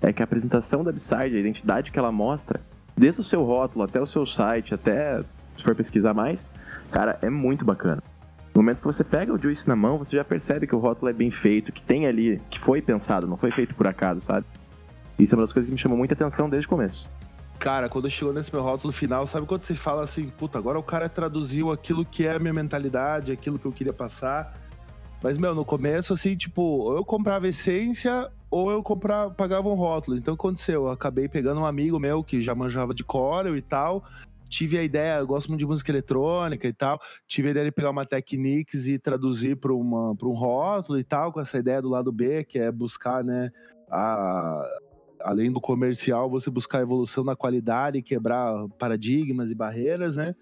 Speaker 4: é que a apresentação da B-Side, a identidade que ela mostra, desde o seu rótulo até o seu site, até se for pesquisar mais, cara, é muito bacana. No momento que você pega o juice na mão, você já percebe que o rótulo é bem feito, que tem ali, que foi pensado, não foi feito por acaso, sabe? Isso é uma das coisas que me chamou muita atenção desde o começo.
Speaker 5: Cara, quando chegou nesse meu rótulo final, sabe quando você fala assim, puta, agora o cara traduziu aquilo que é a minha mentalidade, aquilo que eu queria passar. Mas, meu, no começo, assim, tipo, ou eu comprava essência ou eu comprava, pagava um rótulo. Então, aconteceu? Eu acabei pegando um amigo meu que já manjava de Corel e tal. Tive a ideia, eu gosto muito de música eletrônica e tal. Tive a ideia de pegar uma Technics e traduzir para um rótulo e tal, com essa ideia do lado B, que é buscar, né, a, além do comercial, você buscar evolução na qualidade, quebrar paradigmas e barreiras, né?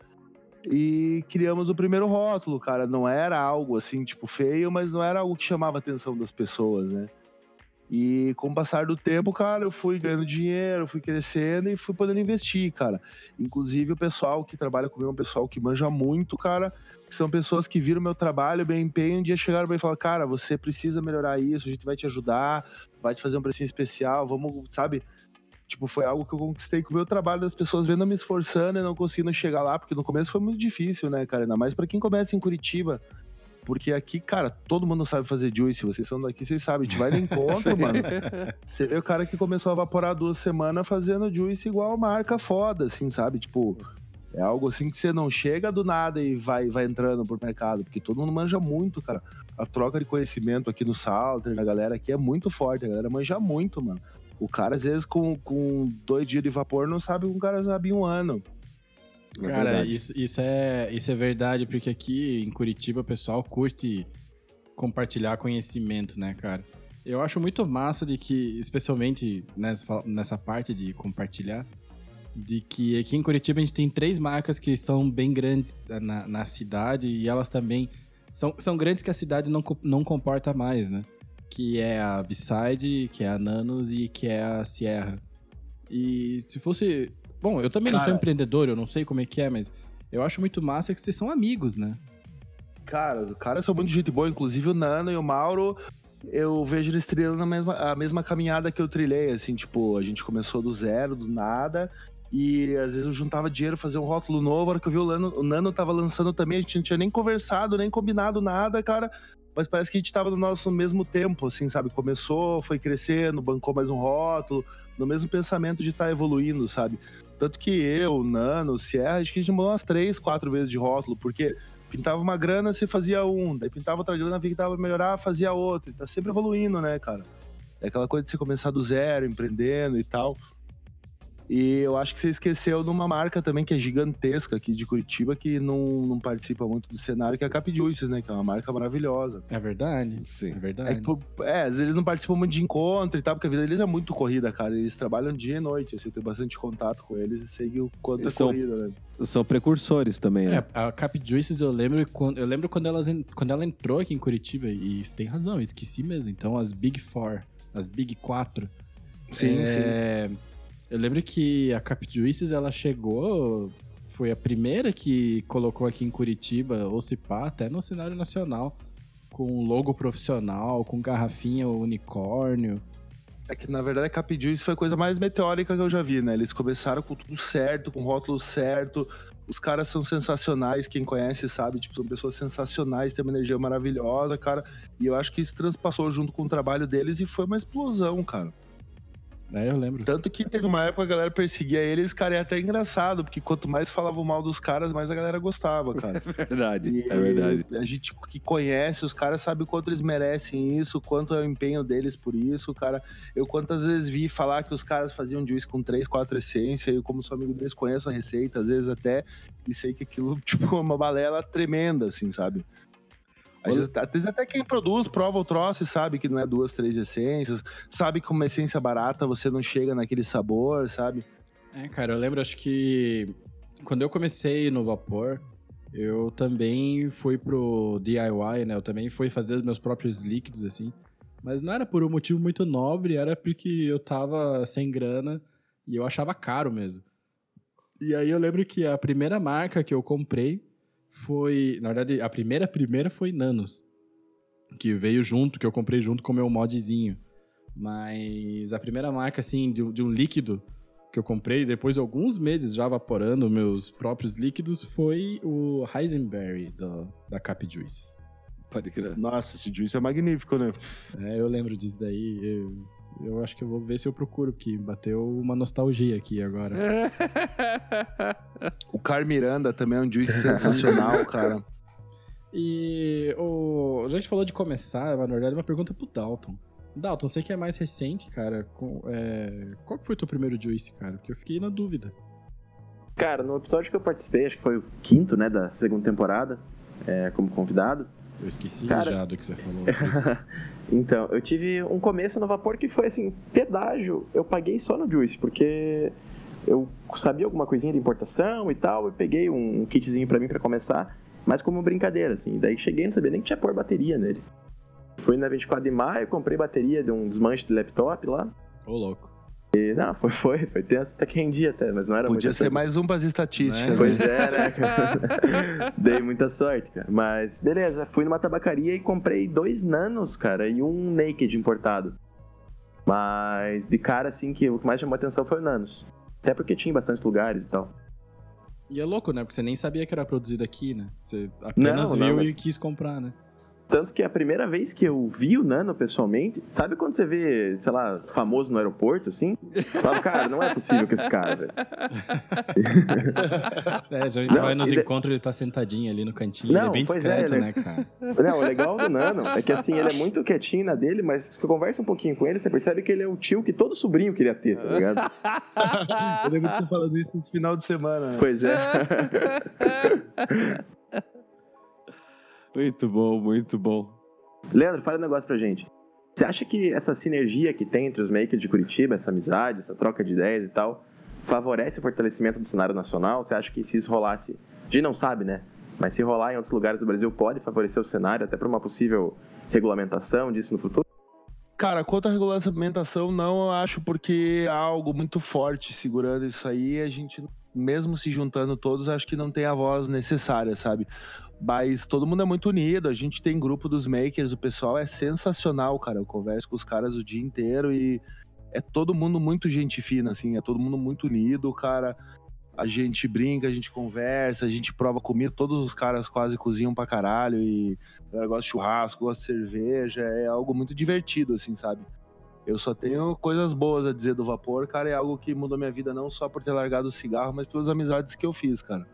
Speaker 5: E criamos o primeiro rótulo, cara. Não era algo assim, tipo, feio, mas não era algo que chamava a atenção das pessoas, né? E com o passar do tempo, cara, eu fui ganhando dinheiro, fui crescendo e fui podendo investir, cara. Inclusive o pessoal que trabalha comigo é um pessoal que manja muito, cara. Que são pessoas que viram meu trabalho, meu empenho, um dia chegaram pra mim e falaram, cara, você precisa melhorar isso, a gente vai te ajudar, vai te fazer um precinho especial, vamos, sabe? Tipo, foi algo que eu conquistei com o meu trabalho das pessoas vendo eu me esforçando e não conseguindo chegar lá, porque no começo foi muito difícil, né, cara? Ainda mais para quem começa em Curitiba. Porque aqui, cara, todo mundo sabe fazer juice. Vocês são daqui, vocês sabem. A gente vai no (laughs) encontro, mano. Você vê o cara que começou a evaporar duas semanas fazendo juice igual marca foda, assim, sabe? Tipo, é algo assim que você não chega do nada e vai, vai entrando pro mercado. Porque todo mundo manja muito, cara. A troca de conhecimento aqui no Salter, da galera aqui é muito forte. A galera manja muito, mano. O cara, às vezes, com, com dois dias de vapor, não sabe o que um cara sabe em um ano.
Speaker 2: É Cara, isso, isso, é, isso é verdade, porque aqui em Curitiba o pessoal curte compartilhar conhecimento, né, cara? Eu acho muito massa de que, especialmente nessa, nessa parte de compartilhar, de que aqui em Curitiba a gente tem três marcas que são bem grandes na, na cidade e elas também são, são grandes que a cidade não, não comporta mais, né? Que é a Beside, que é a Nanos e que é a Sierra. E se fosse Bom, eu também Cara, não sou empreendedor, eu não sei como é que é, mas eu acho muito massa que vocês são amigos, né?
Speaker 5: Cara, os caras são muito gente boa, inclusive o Nano e o Mauro, eu vejo eles trilhando a mesma, a mesma caminhada que eu trilhei, assim, tipo, a gente começou do zero, do nada, e às vezes eu juntava dinheiro, fazia um rótulo novo, a hora que eu vi o Nano, o Nano tava lançando também, a gente não tinha nem conversado, nem combinado nada, cara, mas parece que a gente tava no nosso mesmo tempo, assim, sabe? Começou, foi crescendo, bancou mais um rótulo, no mesmo pensamento de estar tá evoluindo, sabe? Tanto que eu, Nano, Sierra, acho que a gente mandou umas três, quatro vezes de rótulo, porque pintava uma grana, você fazia um, daí pintava outra grana, via que dava melhorar, fazia outro. E tá sempre evoluindo, né, cara? É aquela coisa de você começar do zero, empreendendo e tal. E eu acho que você esqueceu de uma marca também que é gigantesca aqui de Curitiba, que não, não participa muito do cenário, que é a Cap Juices, né? Que é uma marca maravilhosa.
Speaker 2: É verdade, sim. É verdade.
Speaker 5: É, é, às vezes eles não participam muito de encontro e tal, porque a vida deles é muito corrida, cara. Eles trabalham dia e noite, assim, eu tenho bastante contato com eles e sei o quanto eles é são, corrida, né?
Speaker 3: São precursores também, né?
Speaker 2: É, a Cap Juices eu lembro quando, eu lembro quando, elas, quando ela entrou aqui em Curitiba, e você tem razão, eu esqueci mesmo. Então, as Big Four, as Big Quatro.
Speaker 5: Sim, é, sim
Speaker 2: eu lembro que a Cap Juices, ela chegou, foi a primeira que colocou aqui em Curitiba, ou se pá, até no cenário nacional, com logo profissional, com garrafinha unicórnio.
Speaker 5: É que, na verdade, a Cap Juice foi a coisa mais meteórica que eu já vi, né? Eles começaram com tudo certo, com rótulo certo, os caras são sensacionais, quem conhece sabe, tipo, são pessoas sensacionais, têm uma energia maravilhosa, cara. E eu acho que isso transpassou junto com o trabalho deles e foi uma explosão, cara.
Speaker 2: É, eu lembro.
Speaker 5: Tanto que teve uma época a galera perseguia eles, cara, é até engraçado, porque quanto mais falavam mal dos caras, mais a galera gostava, cara. (laughs)
Speaker 3: é verdade, e é verdade.
Speaker 5: A gente que conhece os caras sabe o quanto eles merecem isso, quanto é o empenho deles por isso, cara. Eu quantas vezes vi falar que os caras faziam juice com três, quatro essências, e eu, como sou amigo deles, conheço a receita, às vezes até, e sei que aquilo, (laughs) tipo, é uma balela tremenda, assim, sabe? Às vezes, às vezes até quem produz prova o troço e sabe que não é duas, três essências, sabe que uma essência barata você não chega naquele sabor, sabe?
Speaker 2: É, cara, eu lembro, acho que quando eu comecei no vapor, eu também fui pro DIY, né? Eu também fui fazer os meus próprios líquidos, assim. Mas não era por um motivo muito nobre, era porque eu tava sem grana e eu achava caro mesmo. E aí eu lembro que a primeira marca que eu comprei foi. Na verdade, a primeira primeira foi Nanos. Que veio junto, que eu comprei junto com o meu modzinho. Mas a primeira marca, assim, de, de um líquido que eu comprei depois de alguns meses já evaporando meus próprios líquidos foi o Heisenberry do, da Cap Juices.
Speaker 3: Pode crer.
Speaker 5: Nossa, esse juice é magnífico, né?
Speaker 2: É, eu lembro disso daí. Eu, eu acho que eu vou ver se eu procuro, porque bateu uma nostalgia aqui agora. (laughs)
Speaker 5: O Car Miranda também é um juice sensacional, (laughs) cara.
Speaker 2: E o, a gente falou de começar, mas na verdade é uma pergunta pro Dalton. Dalton, você que é mais recente, cara, com- é, qual que foi o teu primeiro Juice, cara? Porque eu fiquei na dúvida.
Speaker 4: Cara, no episódio que eu participei, acho que foi o quinto, né, da segunda temporada, é, como convidado.
Speaker 2: Eu esqueci
Speaker 4: Cara-
Speaker 2: já do que você falou. (laughs)
Speaker 4: Então, eu tive um começo no vapor que foi assim, pedágio, eu paguei só no Juice, porque eu sabia alguma coisinha de importação e tal, eu peguei um kitzinho pra mim pra começar, mas como brincadeira, assim. Daí cheguei, não sabia nem que tinha pôr bateria nele. Fui na 24 de maio, comprei bateria de um desmanche de laptop lá.
Speaker 2: Ô, louco.
Speaker 4: E, não, foi, foi, foi tenso, até que rendia até, mas não era
Speaker 5: Podia ser
Speaker 4: coisa.
Speaker 5: mais um pras estatísticas.
Speaker 2: Né?
Speaker 4: Pois é, né? cara? (laughs) Dei muita sorte, cara. Mas beleza, fui numa tabacaria e comprei dois nanos, cara, e um naked importado. Mas de cara, assim, que o que mais chamou a atenção foi o nanos. Até porque tinha bastante lugares e tal.
Speaker 2: E é louco, né? Porque você nem sabia que era produzido aqui, né? Você apenas
Speaker 4: Não, não,
Speaker 2: viu
Speaker 4: mas-
Speaker 2: e quis comprar, né?
Speaker 4: Tanto que a primeira vez que eu vi o Nano pessoalmente, sabe quando você vê, sei lá, famoso no aeroporto, assim? Eu Falava, cara, não é possível que esse cara, velho. (laughs)
Speaker 2: É, já a gente
Speaker 4: Não,
Speaker 2: vai nos
Speaker 4: ele-
Speaker 2: encontros, ele tá sentadinho ali no cantinho. ele
Speaker 4: Não,
Speaker 2: é bem
Speaker 4: é,
Speaker 2: discreto,
Speaker 4: ele-
Speaker 2: né, cara? (laughs)
Speaker 4: Não, o legal do Nano é que assim, ele é muito quietinho na dele, mas se você conversa um pouquinho com ele, você percebe que ele é o tio que todo sobrinho queria ter, tá ligado? (laughs)
Speaker 5: Eu lembro de você falando isso nesse final de semana. né?
Speaker 4: Pois é.
Speaker 3: Muito bom, muito bom.
Speaker 4: Leandro, fala um negócio pra gente. Você acha que essa sinergia que tem entre os makers de Curitiba, essa amizade, essa troca de ideias e tal, favorece o fortalecimento do cenário nacional? Você acha que se isso rolasse, a gente não sabe, né? Mas se rolar em outros lugares do Brasil, pode favorecer o cenário até para uma possível regulamentação disso no futuro?
Speaker 5: Cara, quanto à regulamentação, não eu acho porque há algo muito forte segurando isso aí. A gente, mesmo se juntando todos, acho que não tem a voz necessária, sabe? Mas todo mundo é muito unido. A gente tem grupo dos makers, o pessoal é sensacional, cara. Eu converso com os caras o dia inteiro e é todo mundo muito gente fina, assim. É todo mundo muito unido, cara. A gente brinca, a gente conversa, a gente prova comida. Todos os caras quase cozinham pra caralho e eu gosto de churrasco, gosto de cerveja, é algo muito divertido, assim, sabe? Eu só tenho coisas boas a dizer do vapor, cara, é algo que mudou minha vida não só por ter largado o cigarro, mas pelas amizades que eu fiz, cara.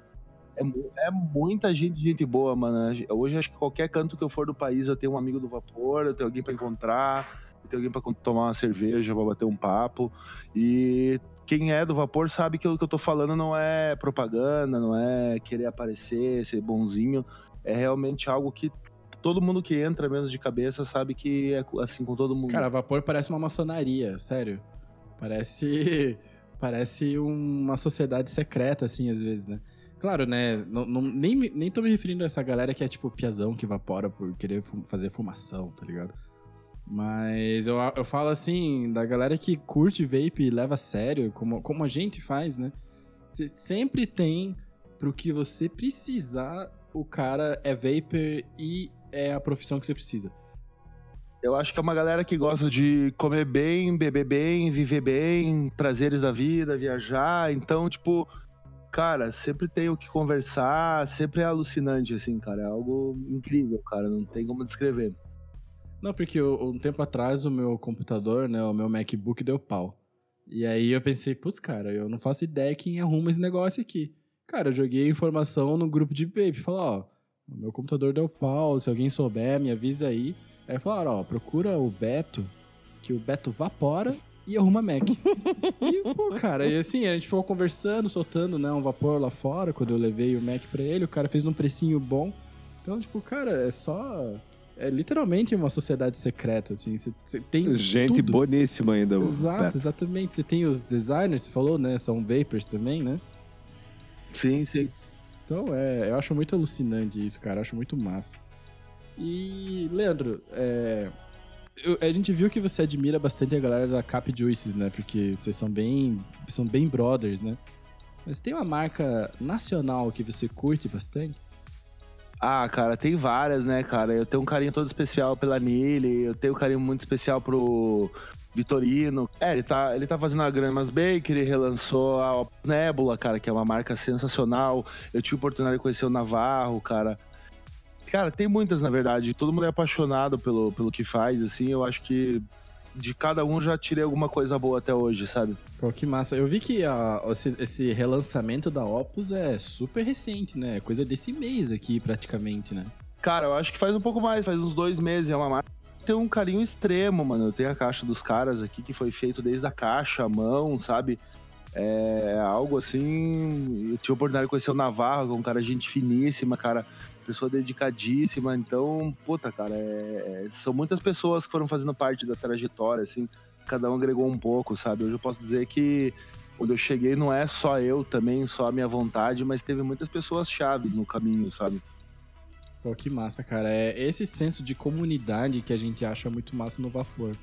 Speaker 5: É, é muita gente, gente boa, mano. Hoje acho que qualquer canto que eu for do país eu tenho um amigo do vapor, eu tenho alguém pra encontrar, eu tenho alguém con- tomar uma cerveja, pra bater um papo. E quem é do vapor sabe que o que eu tô falando não é propaganda, não é querer aparecer, ser bonzinho. É realmente algo que todo mundo que entra menos de cabeça sabe que é assim com todo mundo.
Speaker 2: Cara, vapor parece uma maçonaria, sério. Parece. (laughs) Parece uma sociedade secreta, assim, às vezes, né? Claro, né? Nem, nem tô me referindo a essa galera que é tipo piazão que evapora por querer fazer fumação, tá ligado? Mas eu, eu falo assim, da galera que curte vape e leva a sério, como, como a gente faz, né? Você sempre tem pro que você precisar, o cara é vapor e é a profissão que você precisa.
Speaker 5: Eu acho que é uma galera que gosta de comer bem, beber bem, viver bem, prazeres da vida, viajar. Então, tipo, cara, sempre tem o que conversar, sempre é alucinante, assim, cara. É algo incrível, cara. Não tem como descrever.
Speaker 2: Não, porque eu- um tempo atrás o meu computador, né, o meu MacBook deu pau. E aí eu pensei, putz, cara, eu não faço ideia quem arruma esse negócio aqui. Cara, eu joguei informação no grupo de Baby, falou, ó, o meu computador deu pau, se alguém souber, me avisa aí. Aí falaram, ó, procura o Beto, que o Beto vapora e arruma Mac. e, pô, cara, e assim, a gente ficou conversando, soltando, né, um vapor lá fora, quando eu levei o Mac pra ele, o cara fez num precinho bom. Então, tipo, cara, é só... É literalmente uma sociedade secreta, assim. Você tem
Speaker 3: Gente
Speaker 2: tudo.
Speaker 3: boníssima ainda. o
Speaker 2: Exato,
Speaker 3: Beto.
Speaker 2: exatamente. Você tem os designers, você falou, né? São vapors também, né?
Speaker 5: Sim, sim.
Speaker 2: Então, é, eu acho muito alucinante isso, cara. Eu acho muito massa. E, Leandro, é, a gente viu que você admira bastante a galera da Cap Juices, né? Porque vocês são bem, são bem brothers, né? Mas tem uma marca nacional que você curte bastante?
Speaker 5: Ah, cara, tem várias, né, cara? Eu tenho um carinho todo especial pela Nile, eu tenho um carinho muito especial pro, Vitorino. É, ele tá, ele tá fazendo a Gramas Baker, ele relançou a Nebula, cara, que é uma marca sensacional. Eu tive a oportunidade de conhecer o Navarro, cara. Cara, tem muitas, na verdade. Todo mundo é apaixonado pelo, pelo que faz, assim. Eu acho que de cada um já tirei alguma coisa boa até hoje, sabe?
Speaker 2: Pô, que massa. Eu vi que a, esse, esse, relançamento da Opus é super recente, né? É coisa desse mês aqui, praticamente, né?
Speaker 5: Cara, eu acho que faz um pouco mais, faz uns dois meses. É uma marca tem um carinho extremo, mano. Eu tenho a caixa dos caras aqui que foi feito desde a caixa, a mão, sabe? É algo assim. Eu tive a oportunidade de conhecer o Navarro, que é um cara gente finíssima, cara pessoa dedicadíssima. Então, puta, cara, é, é, são muitas pessoas que foram fazendo parte da trajetória, assim, cada um agregou um pouco, sabe? Hoje eu posso dizer que quando eu cheguei não é só eu também, só a minha vontade, mas teve muitas pessoas chaves no caminho, sabe?
Speaker 2: Pô, que massa, cara. É esse senso de comunidade que a gente acha muito massa no vapor.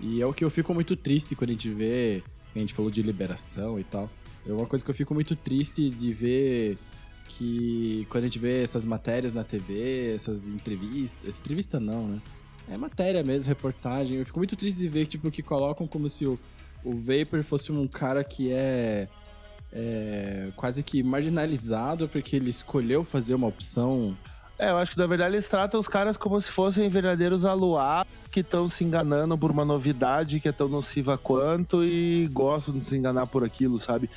Speaker 2: E é o que eu fico muito triste quando a gente vê, a gente falou de liberação e tal. É uma coisa que eu fico muito triste de ver que quando a gente vê essas matérias na TV, essas entrevistas, entrevista não, né? É matéria mesmo, reportagem. Eu fico muito triste de ver tipo que colocam como se o, o Vapor fosse um cara que é, é quase que marginalizado porque ele escolheu fazer uma opção
Speaker 5: é, eu acho que na verdade eles tratam os caras como se fossem verdadeiros aluados que estão se enganando por uma novidade que é tão nociva quanto e gostam de se enganar por aquilo, sabe?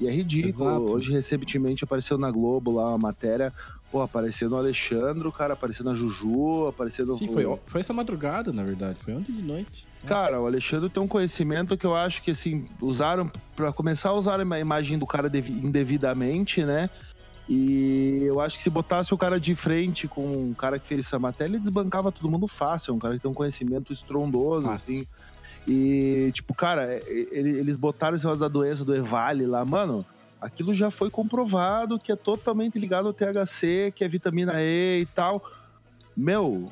Speaker 5: E é ridículo. Exato. Hoje, recentemente, apareceu na Globo lá uma matéria. Pô, apareceu no Alexandre, cara, apareceu na Juju, apareceu no.
Speaker 2: Sim, foi, foi essa madrugada, na verdade. Foi ontem de noite.
Speaker 5: Cara, o Alexandre tem um conhecimento que eu acho que, assim, usaram. para começar a usar a imagem do cara indevidamente, né? E eu acho que se botasse o cara de frente com um cara que fez essa matéria, ele desbancava todo mundo fácil. É um cara que tem um conhecimento estrondoso, fácil. assim. E, tipo, cara, é, eles botaram esse negócio da doença do Evale lá, mano. Aquilo já foi comprovado que é totalmente ligado ao THC, que é vitamina E e tal. Meu,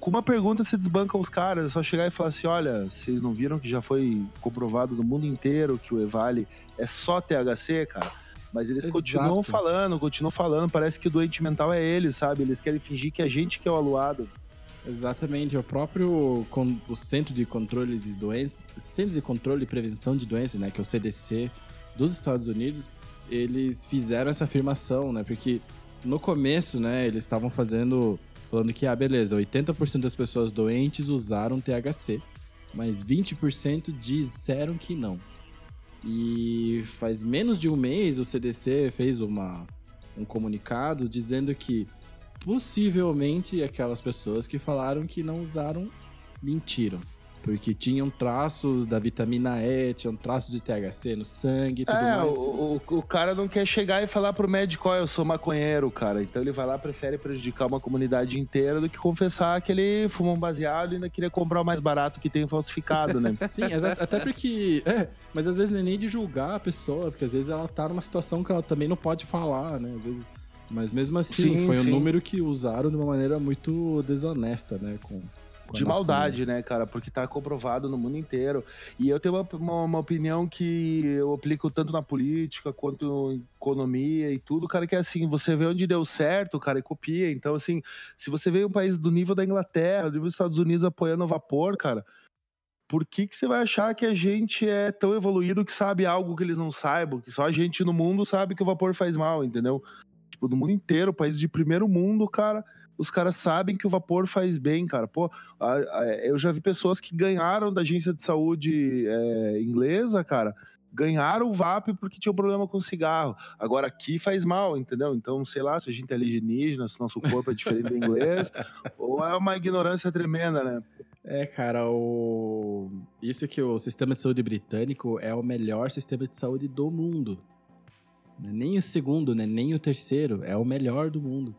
Speaker 5: com uma pergunta você desbanca os caras, é só chegar e falar assim: olha, vocês não viram que já foi comprovado no mundo inteiro que o Evale é só THC, cara? Mas eles Exato. continuam falando, continuam falando, parece que o doente mental é eles, sabe? Eles querem fingir que é a gente que é o aluado.
Speaker 2: Exatamente, o próprio o Centro de Controle de Doenças, Centro de Controle e Prevenção de Doenças, né, que é o CDC dos Estados Unidos, eles fizeram essa afirmação, né, porque no começo, né, eles estavam fazendo, falando que, ah, beleza, 80% das pessoas doentes usaram THC, mas 20% disseram que não. E faz menos de um mês o CDC fez uma, um comunicado dizendo que possivelmente aquelas pessoas que falaram que não usaram mentiram. Porque tinham traços da vitamina E, tinham traços de THC no sangue e tudo é, mais.
Speaker 5: O, o, o, cara não quer chegar e falar pro médico, ó, eu sou maconheiro, cara. Então ele vai lá, prefere prejudicar uma comunidade inteira do que confessar que ele fumou um baseado e ainda queria comprar o mais barato que tem falsificado, né? (laughs)
Speaker 2: Sim, até porque. É, mas às vezes não é nem de julgar a pessoa, porque às vezes ela tá numa situação que ela também não pode falar, né? Às vezes mas mesmo assim, sim, foi sim. um número que usaram de uma maneira muito desonesta, né? Com,
Speaker 5: com de maldade, né, cara? Porque tá comprovado no mundo inteiro. E eu tenho uma, uma, uma, opinião que eu aplico tanto na política quanto em economia e tudo, cara, que é assim, você vê onde deu certo, cara, e copia. Então, assim, se você vê um país do nível da Inglaterra, do nível dos Estados Unidos apoiando o vapor, cara, por que, que você vai achar que a gente é tão evoluído que sabe algo que eles não saibam? Que só a gente no mundo sabe que o vapor faz mal, entendeu? Tipo, do mundo inteiro, países de primeiro mundo, cara, os caras sabem que o vapor faz bem, cara. Pô, a, a, eu já vi pessoas que ganharam da agência de saúde é, inglesa, cara, ganharam o VAP porque tinha um problema com cigarro. Agora aqui faz mal, entendeu? Então, sei lá, se a gente é alienígena, se nosso corpo é diferente do inglês, (laughs) ou é uma ignorância tremenda, né?
Speaker 2: É, cara, o... isso que o sistema de saúde britânico é o melhor sistema de saúde do mundo. É nem o segundo, né? Nem o terceiro. É o melhor do mundo.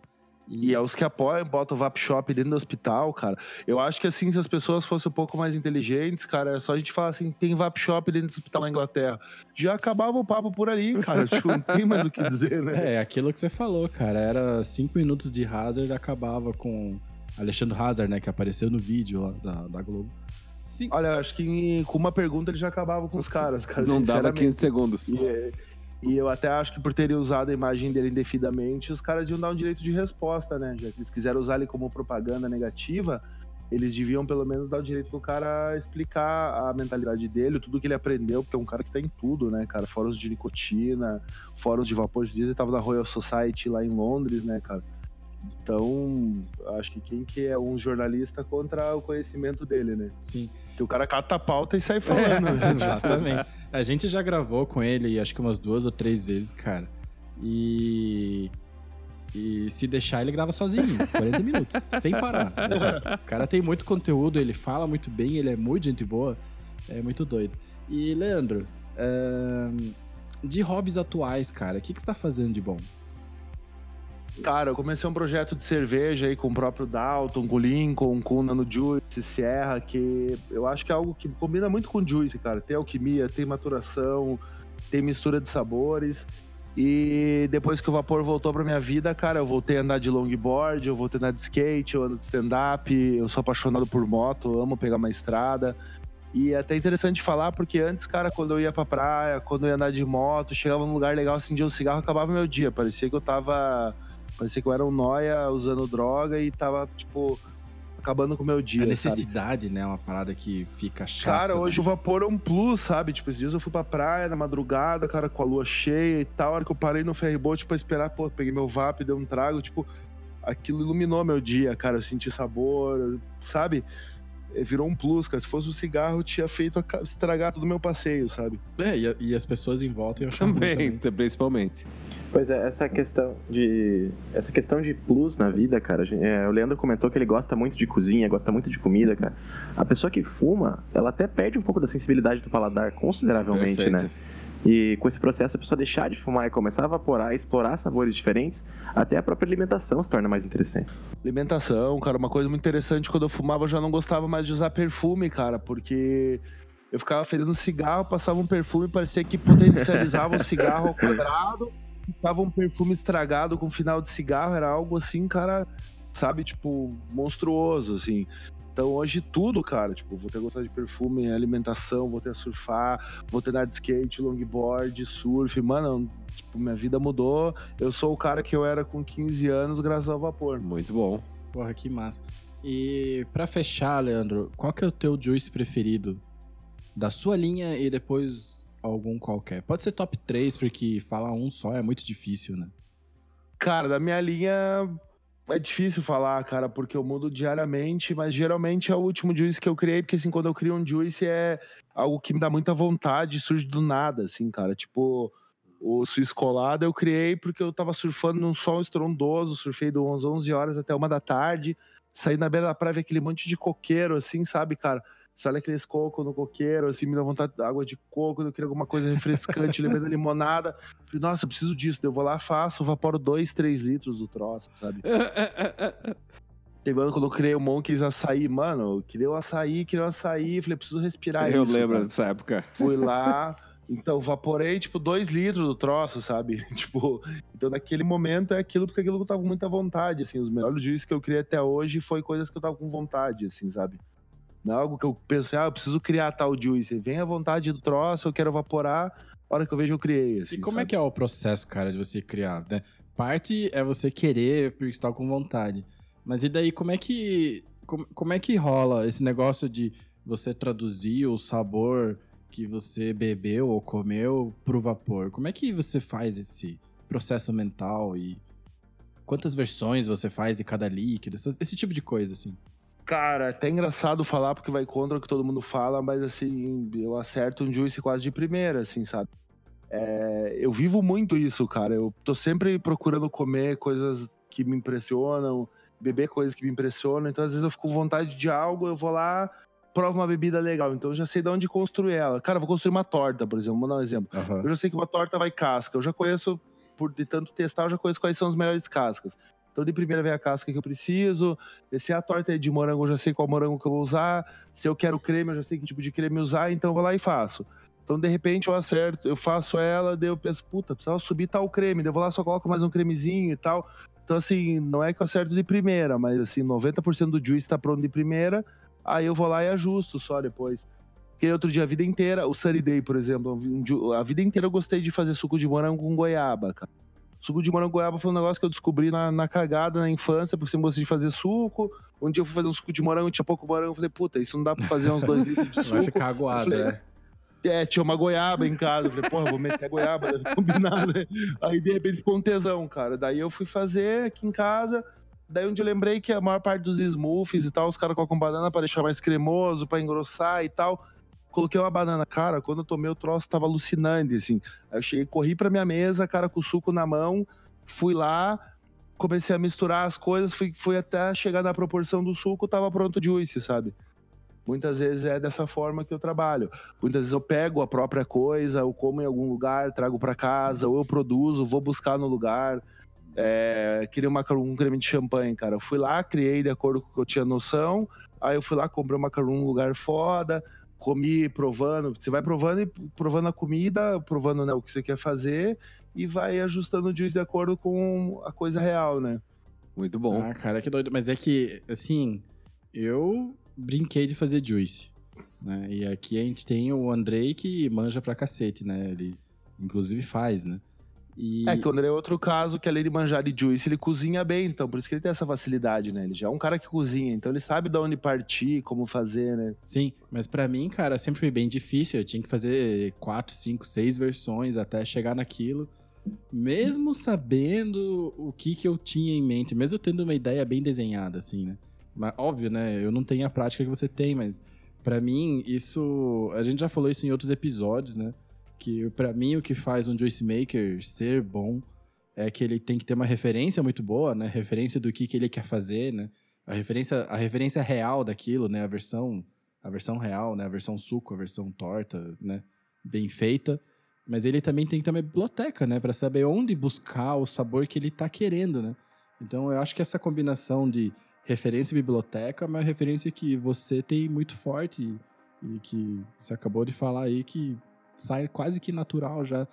Speaker 5: E... e é os que apoiam, botam o Vap Shop dentro do hospital, cara. Eu acho que assim, se as pessoas fossem um pouco mais inteligentes, cara, é só a gente falar assim, tem Vap Shop dentro do hospital na Inglaterra. Já acabava o papo por ali, cara. (laughs) tipo, não tem mais o que dizer, né?
Speaker 2: É, aquilo que você falou, cara. Era cinco minutos de Hazard acabava com Alexandre Hazard, né? Que apareceu no vídeo lá da, da Globo.
Speaker 5: Sim. Olha, acho que com uma pergunta ele já acabava com os caras, cara.
Speaker 3: Não dava 15 segundos.
Speaker 5: E, é, e eu até acho que por terem usado a imagem dele indevidamente, os caras iam dar um direito de resposta, né? Já que eles quiseram usar ele como propaganda negativa, eles deviam pelo menos dar o direito pro cara explicar a mentalidade dele, tudo que ele aprendeu, porque é um cara que tá em tudo, né, cara? Fóruns de nicotina, fóruns de vapor. Esses dias ele tava na Royal Society lá em Londres, né, cara? Então, acho que quem que é um jornalista contra o conhecimento dele, né?
Speaker 2: Sim.
Speaker 5: Que o cara cata a pauta e sai falando.
Speaker 2: É, (laughs) exatamente. A gente já gravou com ele, acho que umas duas ou três vezes, cara. E. E se deixar, ele grava sozinho, 40 minutos, sem parar. O cara tem muito conteúdo, ele fala muito bem, ele é muito gente boa. É muito doido. E, Leandro, de hobbies atuais, cara, o que, que você tá fazendo de bom?
Speaker 5: Cara, eu comecei um projeto de cerveja aí com o próprio Dalton, com o Lincoln, com o Nano Juice, Sierra, que eu acho que é algo que combina muito com Juice, cara. Tem alquimia, tem maturação, tem mistura de sabores. E depois que o vapor voltou pra minha vida, cara, eu voltei a andar de longboard, eu voltei a andar de skate, eu ando de stand-up, eu sou apaixonado por moto, amo pegar uma estrada. E é até interessante falar, porque antes, cara, quando eu ia pra praia, quando eu ia andar de moto, chegava num lugar legal, acendia um cigarro, acabava meu dia. Parecia que eu tava. Parecia que eu era um noia usando droga e tava, tipo, acabando com o meu dia.
Speaker 2: a
Speaker 5: sabe?
Speaker 2: necessidade, né? É uma parada que fica chata.
Speaker 5: Cara, hoje
Speaker 2: né?
Speaker 5: o vapor é um plus, sabe? Tipo, esses dias eu fui pra praia na madrugada, cara, com a lua cheia e tal. A hora que eu parei no ferryboat pra esperar, pô, peguei meu vape, dei um trago, tipo, aquilo iluminou meu dia, cara. Eu senti sabor, sabe? É, Virou um plus, cara. Se fosse um cigarro, tinha feito estragar todo o meu passeio, sabe?
Speaker 2: É, e, e as pessoas em volta iam achar ruim
Speaker 3: Também, principalmente.
Speaker 4: Pois é, essa questão de essa questão de plus na vida, cara. é, o Leandro comentou que ele gosta muito de cozinha, gosta muito de comida, cara. A pessoa que fuma, ela até perde um pouco da sensibilidade do paladar, consideravelmente,
Speaker 3: Perfeito.
Speaker 4: né? E com esse processo, a pessoa deixar de fumar e começar a evaporar, explorar sabores diferentes, até a própria alimentação se torna mais interessante.
Speaker 5: Alimentação, cara, uma coisa muito interessante, quando eu fumava eu já não gostava mais de usar perfume, cara, porque eu ficava fedendo cigarro, passava um perfume, parecia que potencializava o cigarro ao quadrado, ficava um perfume estragado com final de cigarro, era algo assim, cara, sabe, tipo, monstruoso, assim. Então hoje tudo, cara, tipo, vou ter que gostar de perfume, alimentação, vou ter a surfar, vou ter andar de skate, longboard, surf, mano, tipo, minha vida mudou. Eu sou o cara que eu era com 15 anos graças ao vapor.
Speaker 3: Muito bom.
Speaker 2: Porra, que massa. E pra fechar, Leandro, qual que é o teu juice preferido? Da sua linha e depois algum qualquer. Pode ser top 3, porque falar um só é muito difícil, né?
Speaker 5: Cara, da minha linha é difícil falar, cara, porque eu mudo diariamente, mas geralmente é o último juice que eu criei, porque assim, quando eu crio um juice é algo que me dá muita vontade, surge do nada, assim, cara. Tipo, o Swiss Colada eu criei porque eu tava surfando num sol estrondoso, surfei de 11, 11 horas até uma da tarde, saí na beira da praia, aquele monte de coqueiro, assim, sabe, cara? Olha aqueles cocos no coqueiro, assim, me dá vontade de água de coco, eu queria alguma coisa refrescante, (laughs) lembrei da limonada. Falei, nossa, eu preciso disso. Eu vou lá, faço, evaporo 2, 3 litros do troço, sabe? (laughs) Teve ano quando eu criei o Monkeys açaí, mano, eu queria o açaí, queria o açaí, falei, preciso respirar
Speaker 3: eu
Speaker 5: isso.
Speaker 3: lembro
Speaker 5: cara.
Speaker 3: dessa época.
Speaker 5: Fui lá, (laughs) então vaporei, tipo, 2 litros do troço, sabe? Tipo, então naquele momento é aquilo porque aquilo que eu tava com muita vontade, assim, os melhores juízes que eu criei até hoje foi coisas que eu tava com vontade, assim, sabe? Não é algo que eu pensei, ah, eu preciso criar tal juice. Vem a vontade do troço, eu quero evaporar, a hora que eu vejo eu criei, assim,
Speaker 2: e como é
Speaker 5: sabe?
Speaker 2: que é o processo, cara, de você criar, né? Parte é você querer porque você tá com vontade. Mas e daí, como é que. Como, como é que rola esse negócio de você traduzir o sabor que você bebeu ou comeu pro vapor? Como é que você faz esse processo mental e quantas versões você faz de cada líquido? Esse, esse tipo de coisa, assim.
Speaker 5: Cara, é até engraçado falar porque vai contra o que todo mundo fala, mas assim, eu acerto um juice quase de primeira, assim, sabe? É, eu vivo muito isso, cara. Eu tô sempre procurando comer coisas que me impressionam, beber coisas que me impressionam. Então, às vezes, eu fico com vontade de algo, eu vou lá, provo uma bebida legal. Então, eu já sei de onde construir ela. Cara, eu vou construir uma torta, por exemplo. Vou dar um exemplo. Eu já sei que uma torta vai casca. Eu já conheço, por de tanto testar, eu já conheço quais são as melhores cascas. Então, de primeira vem a casca que eu preciso. Se a torta é de morango, eu já sei qual morango que eu vou usar. Se eu quero creme, eu já sei que tipo de creme usar. Então, eu vou lá e faço. Então, de repente, eu acerto, eu faço ela, daí eu penso, puta, precisava subir tal creme. Daí eu vou lá, só coloco mais um cremezinho e tal. Então, assim, não é que eu acerto de primeira, mas, assim, 90% do juice tá pronto de primeira. Aí eu vou lá e ajusto só depois. Porque outro dia, a vida inteira, o Sunny Day, por exemplo, a vida inteira eu gostei de fazer suco de morango com goiaba, cara. Suco de morango goiaba foi um negócio que eu descobri na, na cagada, na infância, porque sempre gostei de fazer suco. Um dia eu fui fazer um suco de morango, tinha pouco morango, eu falei, puta, isso não dá pra fazer uns dois (laughs) litros de suco.
Speaker 2: Vai ficar aguado,
Speaker 5: falei,
Speaker 2: é.
Speaker 5: É, tinha uma goiaba em casa. Eu falei, porra, vou meter a goiaba, combinar, né? Aí de repente ficou um tesão, cara. Daí eu fui fazer aqui em casa. Daí onde eu lembrei que a maior parte dos smoothies e tal, os caras colocam banana pra deixar mais cremoso, pra engrossar e tal. Coloquei uma banana, cara, quando eu tomei o troço tava alucinante, assim. Aí eu cheguei, corri pra minha mesa, cara, com o suco na mão, fui lá, comecei a misturar as coisas, fui, fui até chegar na proporção do suco, tava pronto de juice, sabe? Muitas vezes é dessa forma que eu trabalho. Muitas vezes eu pego a própria coisa, eu como em algum lugar, trago para casa, ou eu produzo, vou buscar no lugar. É, queria uma, um creme de champanhe, cara. Eu fui lá, criei de acordo com o que eu tinha noção. Aí eu fui lá, comprei uma macarrão num lugar foda, comi provando. Você vai provando e provando a comida, provando né, o que você quer fazer e vai ajustando o juice de acordo com a coisa real, né?
Speaker 3: Muito bom.
Speaker 2: Ah, cara, que doido. Mas é que, assim, eu brinquei de fazer juice. Né? E aqui a gente tem o Andrei que manja pra cacete, né? Ele, inclusive, faz, né? E...
Speaker 5: É que o André é outro caso que além de manjar de juice, ele cozinha bem, então por isso que ele tem essa facilidade, né? Ele já é um cara que cozinha, então ele sabe de onde partir, como fazer, né?
Speaker 2: Sim, mas pra mim, cara, sempre foi bem difícil. Eu tinha que fazer quatro, cinco, seis versões até chegar naquilo. Mesmo sabendo o que, que eu tinha em mente, mesmo tendo uma ideia bem desenhada, assim, né? Mas, óbvio, né? Eu não tenho a prática que você tem, mas pra mim, isso. A gente já falou isso em outros episódios, né? Que pra mim o que faz um Juice Maker ser bom é que ele tem que ter uma referência muito boa, né? Referência do que, que ele quer fazer, né? A referência, a referência real daquilo, né? A versão, a versão real, né? A versão suco, a versão torta, né? Bem feita. Mas ele também tem que ter uma biblioteca, né? Para saber onde buscar o sabor que ele tá querendo, né? Então eu acho que essa combinação de referência e biblioteca é uma referência que você tem muito forte e, e que você acabou de falar aí que sai quase que natural já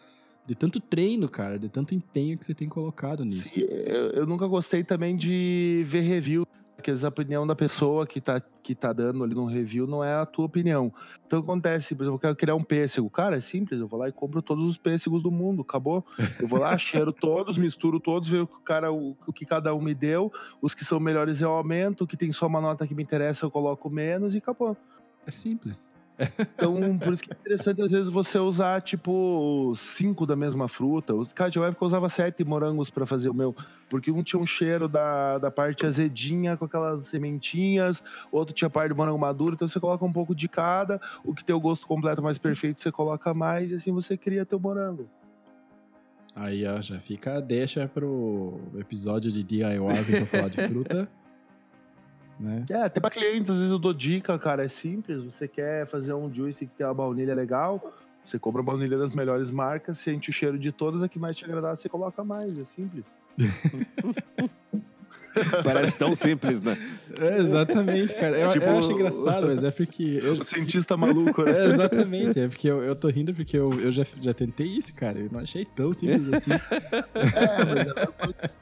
Speaker 2: de tanto treino, cara, de tanto empenho que você tem colocado nisso.
Speaker 5: Sim, eu, eu nunca gostei também de ver review, porque a opinião da pessoa que tá, que tá dando ali no review não é a tua opinião. Então acontece, por exemplo, eu quero criar um pêssego. Cara, é simples, eu vou lá e compro todos os pêssegos do mundo, acabou. Eu vou lá, (laughs) cheiro todos, misturo todos, vejo o que, o cara, o, o que cada um me deu, os que são melhores eu aumento, o que tem só uma nota que me interessa eu coloco menos e acabou.
Speaker 2: É simples.
Speaker 5: Então, por isso que é interessante às vezes você usar, tipo, cinco da mesma fruta. Cara, tinha uma época eu usava sete morangos para fazer o meu, porque um tinha um cheiro da, da parte azedinha com aquelas sementinhas, outro tinha parte de morango maduro, então você coloca um pouco de cada, o que tem o gosto completo mais perfeito você coloca mais e assim você cria teu morango.
Speaker 2: Aí, ó, já fica deixa pro episódio de DIY que eu falar de fruta. (laughs) Né?
Speaker 5: É, até pra clientes, às vezes eu dou dica, cara, é simples, você quer fazer um juice que tem uma baunilha legal, você compra a baunilha das melhores marcas, sente o cheiro de todas, a que mais te agradar, você coloca mais, é simples. (laughs) (laughs)
Speaker 3: Parece tão simples, né?
Speaker 2: É, exatamente, cara. Eu,
Speaker 5: Tipo-
Speaker 2: eu acho engraçado, mas é porque. Eu,
Speaker 5: O cientista maluco, né? (laughs)
Speaker 2: é, exatamente, é porque eu, eu tô rindo porque eu, eu já, já tentei isso, cara. Eu não achei tão simples assim. (laughs)
Speaker 5: É,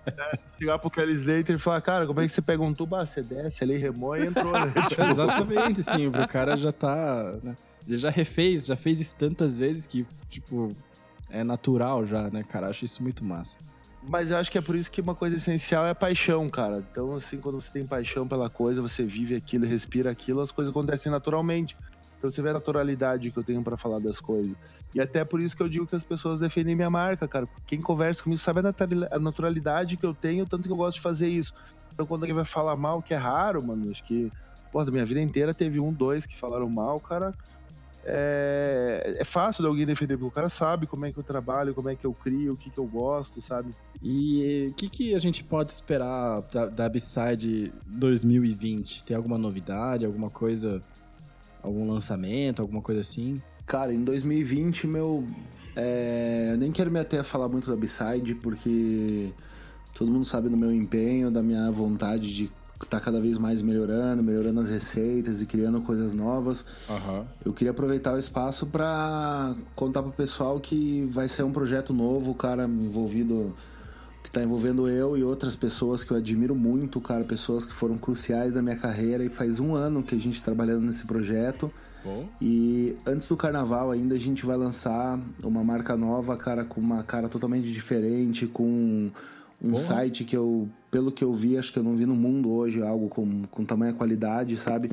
Speaker 5: mas é, se chegar pro Kelly Slater e falar, cara, como é que você pega um tubo? Ah, você desce ali, remoe e entrou, né? Tipo,
Speaker 2: Exatamente, assim, o cara já tá. né? Ele já refez, já fez isso tantas vezes que, tipo, é natural já, né, cara? Acho isso muito massa.
Speaker 5: Mas eu acho que é por isso que uma coisa essencial é paixão, cara. Então, assim, quando você tem paixão pela coisa, você vive aquilo, respira aquilo, as coisas acontecem naturalmente. Então você vê a naturalidade que eu tenho pra falar das coisas. E até por isso que eu digo que as pessoas defendem minha marca, cara. Quem conversa comigo sabe a a naturalidade que eu tenho, tanto que eu gosto de fazer isso. Então quando alguém vai falar mal, que é raro, mano, acho que, pô, da minha vida inteira teve um, dois que falaram mal, cara. É, é fácil de alguém defender, porque o cara sabe como é que eu trabalho, como é que eu crio, o que, que eu gosto, sabe?
Speaker 2: E o que, que a gente pode esperar da, da B-Side 2020? Tem alguma novidade, alguma coisa, algum lançamento, alguma coisa assim?
Speaker 6: Cara, em 2020, meu. é, eu nem quero me ater a falar muito da B-Side, porque todo mundo sabe do meu empenho, da minha vontade de estar cada vez mais melhorando, melhorando as receitas e criando coisas novas.
Speaker 2: Aham.
Speaker 6: Eu queria aproveitar o espaço para contar pro pessoal que vai ser um projeto novo, cara, envolvido que
Speaker 5: tá envolvendo eu e outras pessoas que eu admiro muito, cara, pessoas que foram cruciais na minha carreira e faz um ano que a gente tá trabalhando nesse projeto.
Speaker 2: Bom.
Speaker 5: E antes do carnaval ainda a gente vai lançar uma marca nova, cara, com uma cara totalmente diferente, com um
Speaker 2: Porra.
Speaker 5: site que eu, pelo que eu vi, acho que eu não vi no mundo hoje algo com, com tamanha qualidade, sabe?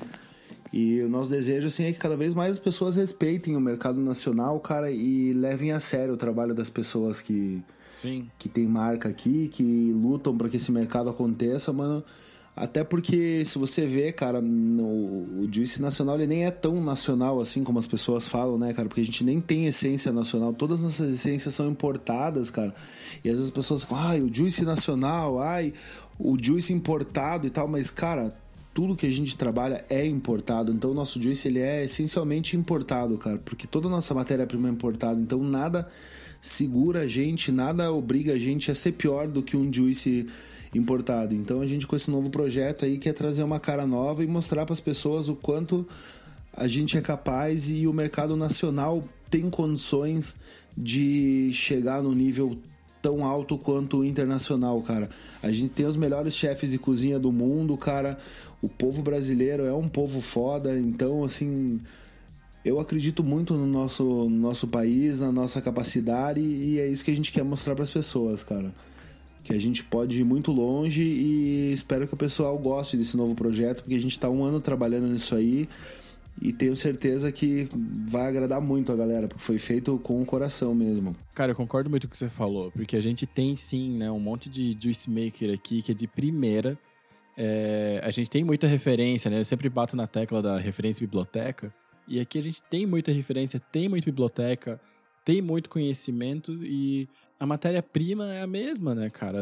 Speaker 5: E o nosso desejo, assim, é que cada vez mais as pessoas respeitem o mercado nacional, cara, e levem a sério o trabalho das pessoas que,
Speaker 2: Sim.
Speaker 5: que tem marca aqui, que lutam para que esse mercado aconteça, mano. Até porque, se você vê, cara, no, o Juice Nacional ele nem é tão nacional assim como as pessoas falam, né, cara? Porque a gente nem tem essência nacional. Todas as nossas essências são importadas, cara. E às vezes as pessoas falam, ai, o Juice Nacional, ai, o Juice importado e tal. Mas, cara, tudo que a gente trabalha é importado. Então, o nosso Juice ele é essencialmente importado, cara. Porque toda a nossa matéria-prima é importada. Então, nada segura a gente, nada obriga a gente a ser pior do que um Juice importado. Então a gente com esse novo projeto aí quer trazer uma cara nova e mostrar para as pessoas o quanto a gente é capaz e o mercado nacional tem condições de chegar no nível tão alto quanto o internacional, cara. A gente tem os melhores chefes de cozinha do mundo, cara. O povo brasileiro é um povo foda, então assim, eu acredito muito no nosso, no nosso país, na nossa capacidade e é isso que a gente quer mostrar para as pessoas, cara. Que a gente pode ir muito longe e espero que o pessoal goste desse novo projeto, porque a gente está um ano trabalhando nisso aí e tenho certeza que vai agradar muito a galera, porque foi feito com o coração mesmo.
Speaker 2: Cara, eu concordo muito com o que você falou, porque a gente tem sim, né, um monte de juice maker aqui que é de primeira. É, a gente tem muita referência, né? Eu sempre bato na tecla da referência biblioteca. E aqui a gente tem muita referência, tem muita biblioteca, tem muito conhecimento e a matéria-prima é a mesma, né, cara?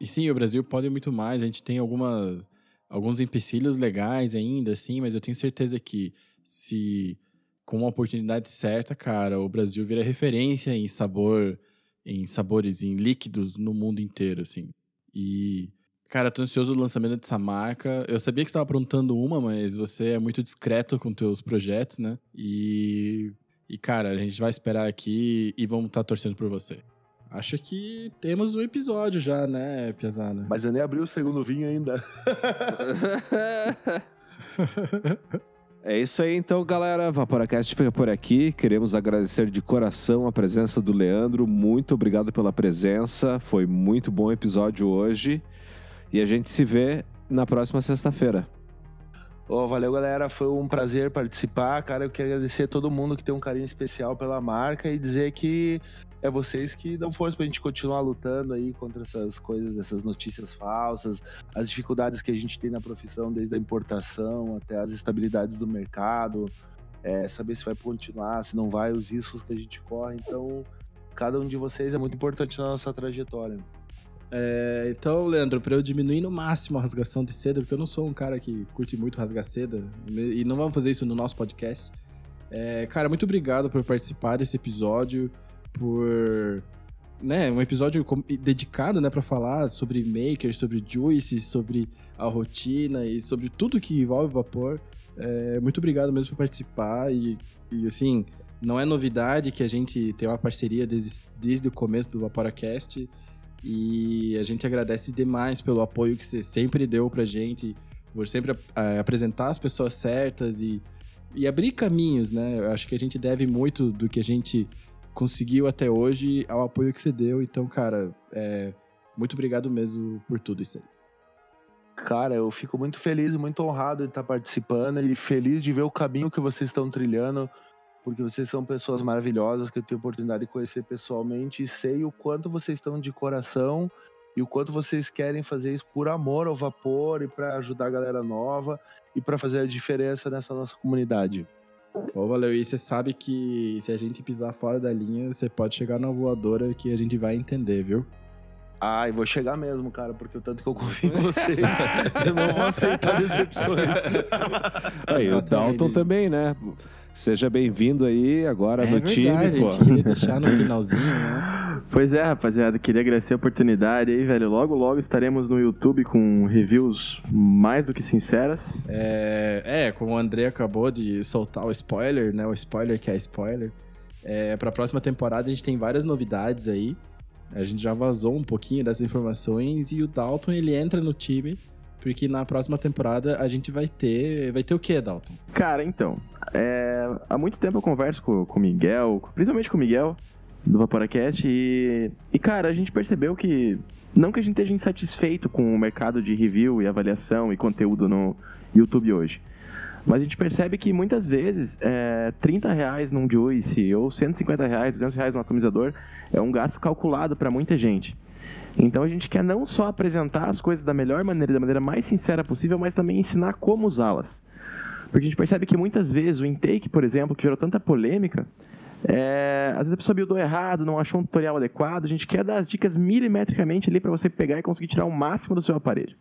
Speaker 2: E sim, o Brasil pode muito mais, a gente tem algumas, alguns empecilhos legais ainda, assim, mas eu tenho certeza que se com uma oportunidade certa, cara, o Brasil vira referência em sabor, em sabores, em líquidos no mundo inteiro, assim. E, cara, tô ansioso do lançamento dessa marca. Eu sabia que você estava aprontando uma, mas você é muito discreto com teus projetos, né? E, e cara, a gente vai esperar aqui e vamos estar torcendo por você. Acho que temos um episódio já, né, Piazada?
Speaker 7: Mas eu nem abri o segundo vinho ainda. (laughs) (laughs)
Speaker 3: É isso aí, então, galera. Vaporacast fica por aqui. Queremos agradecer de coração a presença do Leandro. Muito obrigado pela presença. Foi muito bom o episódio hoje. E a gente se vê na próxima sexta-feira.
Speaker 7: Ô, valeu, galera. Foi um prazer participar. Cara, eu quero agradecer a todo mundo que tem um carinho especial pela marca e dizer que é vocês que dão força pra gente continuar lutando aí contra essas coisas, essas notícias falsas, as dificuldades que a gente tem na profissão, desde a importação até as estabilidades do mercado, é, saber se vai continuar, se não vai, os riscos que a gente corre. Então, cada um de vocês é muito importante na nossa trajetória.
Speaker 2: É, então, Leandro, pra eu diminuir no máximo a rasgação de seda, porque eu não sou um cara que curte muito rasgar seda, e não vamos fazer isso no nosso podcast. É, cara, muito obrigado por participar desse episódio, por. Né, um episódio dedicado, né, para falar sobre maker, sobre juice, sobre a rotina e sobre tudo que envolve vapor. É, muito obrigado mesmo por participar e, e, assim, não é novidade que a gente tem uma parceria desde, desde o começo do Vaporacast. E a gente agradece demais pelo apoio que você sempre deu pra gente, por sempre eh, apresentar as pessoas certas e, e abrir caminhos, né? Eu acho que a gente deve muito do que a gente conseguiu até hoje ao apoio que você deu. Então, cara, é, muito obrigado mesmo por tudo isso aí.
Speaker 7: Cara, eu fico muito feliz muito honrado de estar participando e feliz de ver o caminho que vocês estão trilhando, porque vocês são pessoas maravilhosas que eu tenho a oportunidade de conhecer pessoalmente e sei o quanto vocês estão de coração e o quanto vocês querem fazer isso por amor ao vapor e para ajudar a galera nova e para fazer a diferença nessa nossa comunidade.
Speaker 2: Ô, valeu. E você sabe que se a gente pisar fora da linha, você pode chegar na voadora que a gente vai entender, viu?
Speaker 7: Ah, e vou chegar mesmo, cara, porque o tanto que eu confio em vocês, (laughs) eu não vou aceitar decepções.
Speaker 3: Aí, o. Dalton também, né? Seja bem-vindo aí agora no time,
Speaker 2: É verdade,
Speaker 3: pô.
Speaker 2: a gente queria deixar no finalzinho, né? (laughs)
Speaker 4: Pois é, rapaziada, queria agradecer a oportunidade aí, velho. Logo, logo estaremos no YouTube com reviews mais do que sinceras.
Speaker 2: É, é, como o André acabou de soltar o spoiler, né? O spoiler que é spoiler. É, pra próxima temporada a gente tem várias novidades aí. A gente já vazou um pouquinho dessas informações e o Dalton ele entra no time porque na próxima temporada a gente vai ter. Vai ter o que, Dalton?
Speaker 4: Cara, então. é, há muito tempo eu converso com, o Miguel, principalmente com o Miguel, do Vaporacast, e, e, cara, a gente percebeu que. Não que a gente esteja insatisfeito com o mercado de review e avaliação e conteúdo no YouTube hoje. Mas a gente percebe que muitas vezes é, 30 reais num Juice ou 150 reais, 200 reais num atomizador é um gasto calculado para muita gente. Então a gente quer não só apresentar as coisas da melhor maneira, da maneira mais sincera possível, mas também ensinar como usá-las. Porque a gente percebe que muitas vezes o intake, por exemplo, que gerou tanta polêmica, é, às vezes a pessoa buildou errado, não achou um tutorial adequado. A gente quer dar as dicas milimetricamente ali para você pegar e conseguir tirar o máximo do seu aparelho.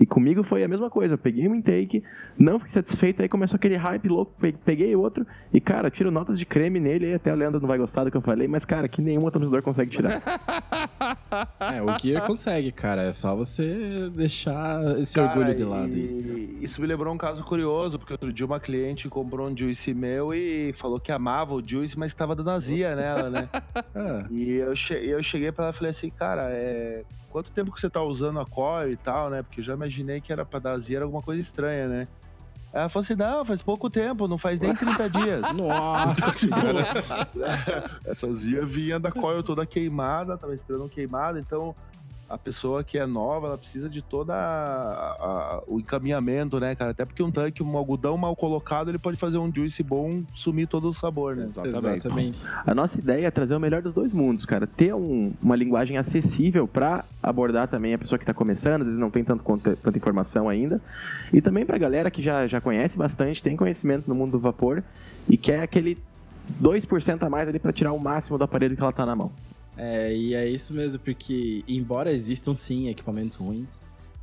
Speaker 4: E comigo foi a mesma coisa. Eu peguei um intake, não fiquei satisfeito, aí começou aquele hype louco, pe- peguei outro e, cara, tiro notas de creme nele, aí até o Leandro não vai gostar do que eu falei, mas, cara, que nenhum atomizador consegue tirar. (laughs)
Speaker 2: É, o Gear consegue, cara. É só você deixar esse
Speaker 5: Cara,
Speaker 2: orgulho de lado.
Speaker 5: e isso me lembrou um caso curioso, porque outro dia uma cliente comprou um Juice meu e falou que amava o Juice, mas estava dando azia nela, né? (laughs)
Speaker 2: Ah,
Speaker 5: E eu, che eu cheguei pra ela e falei assim, cara, é... quanto tempo que você tá usando a coil e tal, né? Porque eu imaginei que era pra dar era alguma coisa estranha, né? Ela falou assim, não, faz pouco tempo, não faz nem 30 dias. (laughs)
Speaker 2: nossa senhora. (laughs)
Speaker 5: Essa azia vinha da coil toda queimada, tava esperando queimada, então a pessoa que é nova, ela precisa de toda a- a- o encaminhamento, né, cara? Até porque um tanque, um algodão mal colocado, ele pode fazer um juice bom, sumir todo o sabor, né?
Speaker 2: Exatamente.
Speaker 4: A nossa ideia é trazer o melhor dos dois mundos, cara. Ter um- uma linguagem acessível para abordar também a pessoa que está começando, às vezes não tem tanto, tanta informação ainda. E também pra galera que já, já conhece bastante, tem conhecimento no mundo do vapor e quer aquele 2% a mais ali para tirar o máximo do aparelho que ela tá na mão.
Speaker 2: É, e é isso mesmo, porque embora existam sim equipamentos ruins,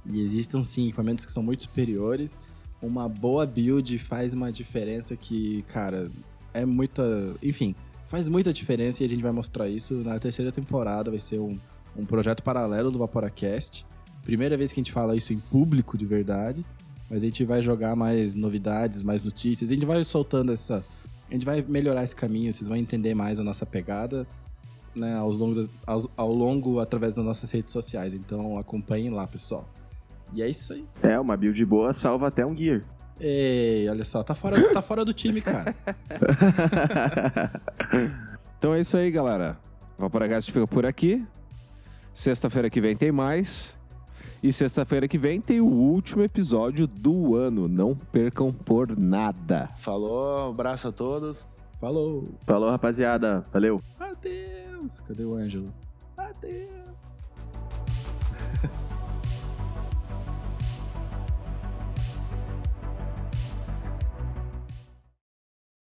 Speaker 2: e existam sim equipamentos que são muito superiores, uma boa build faz uma diferença que, cara, é muita. Enfim, faz muita diferença e a gente vai mostrar isso na terceira temporada. Vai ser um, um projeto paralelo do Vaporacast. Primeira vez que a gente fala isso em público de verdade, mas a gente vai jogar mais novidades, mais notícias. A gente vai soltando essa. A gente vai melhorar esse caminho, vocês vão entender mais a nossa pegada né, aos longos, aos- ao longo através das nossas redes sociais. Então acompanhem lá, pessoal. E é isso aí.
Speaker 4: É, uma build boa salva até um gear.
Speaker 2: Ei, olha só, tá fora, tá fora do time, cara. (laughs)
Speaker 3: Então é isso aí, galera. O Vaporacast fica por aqui. Sexta-feira que vem tem mais. E sexta-feira que vem tem o último episódio do ano. Não percam por nada.
Speaker 5: Falou, um abraço a todos.
Speaker 2: Falou.
Speaker 4: Falou, rapaziada. Valeu.
Speaker 2: Adeus. Deus, cadê o Ângelo? Ah, Adeus.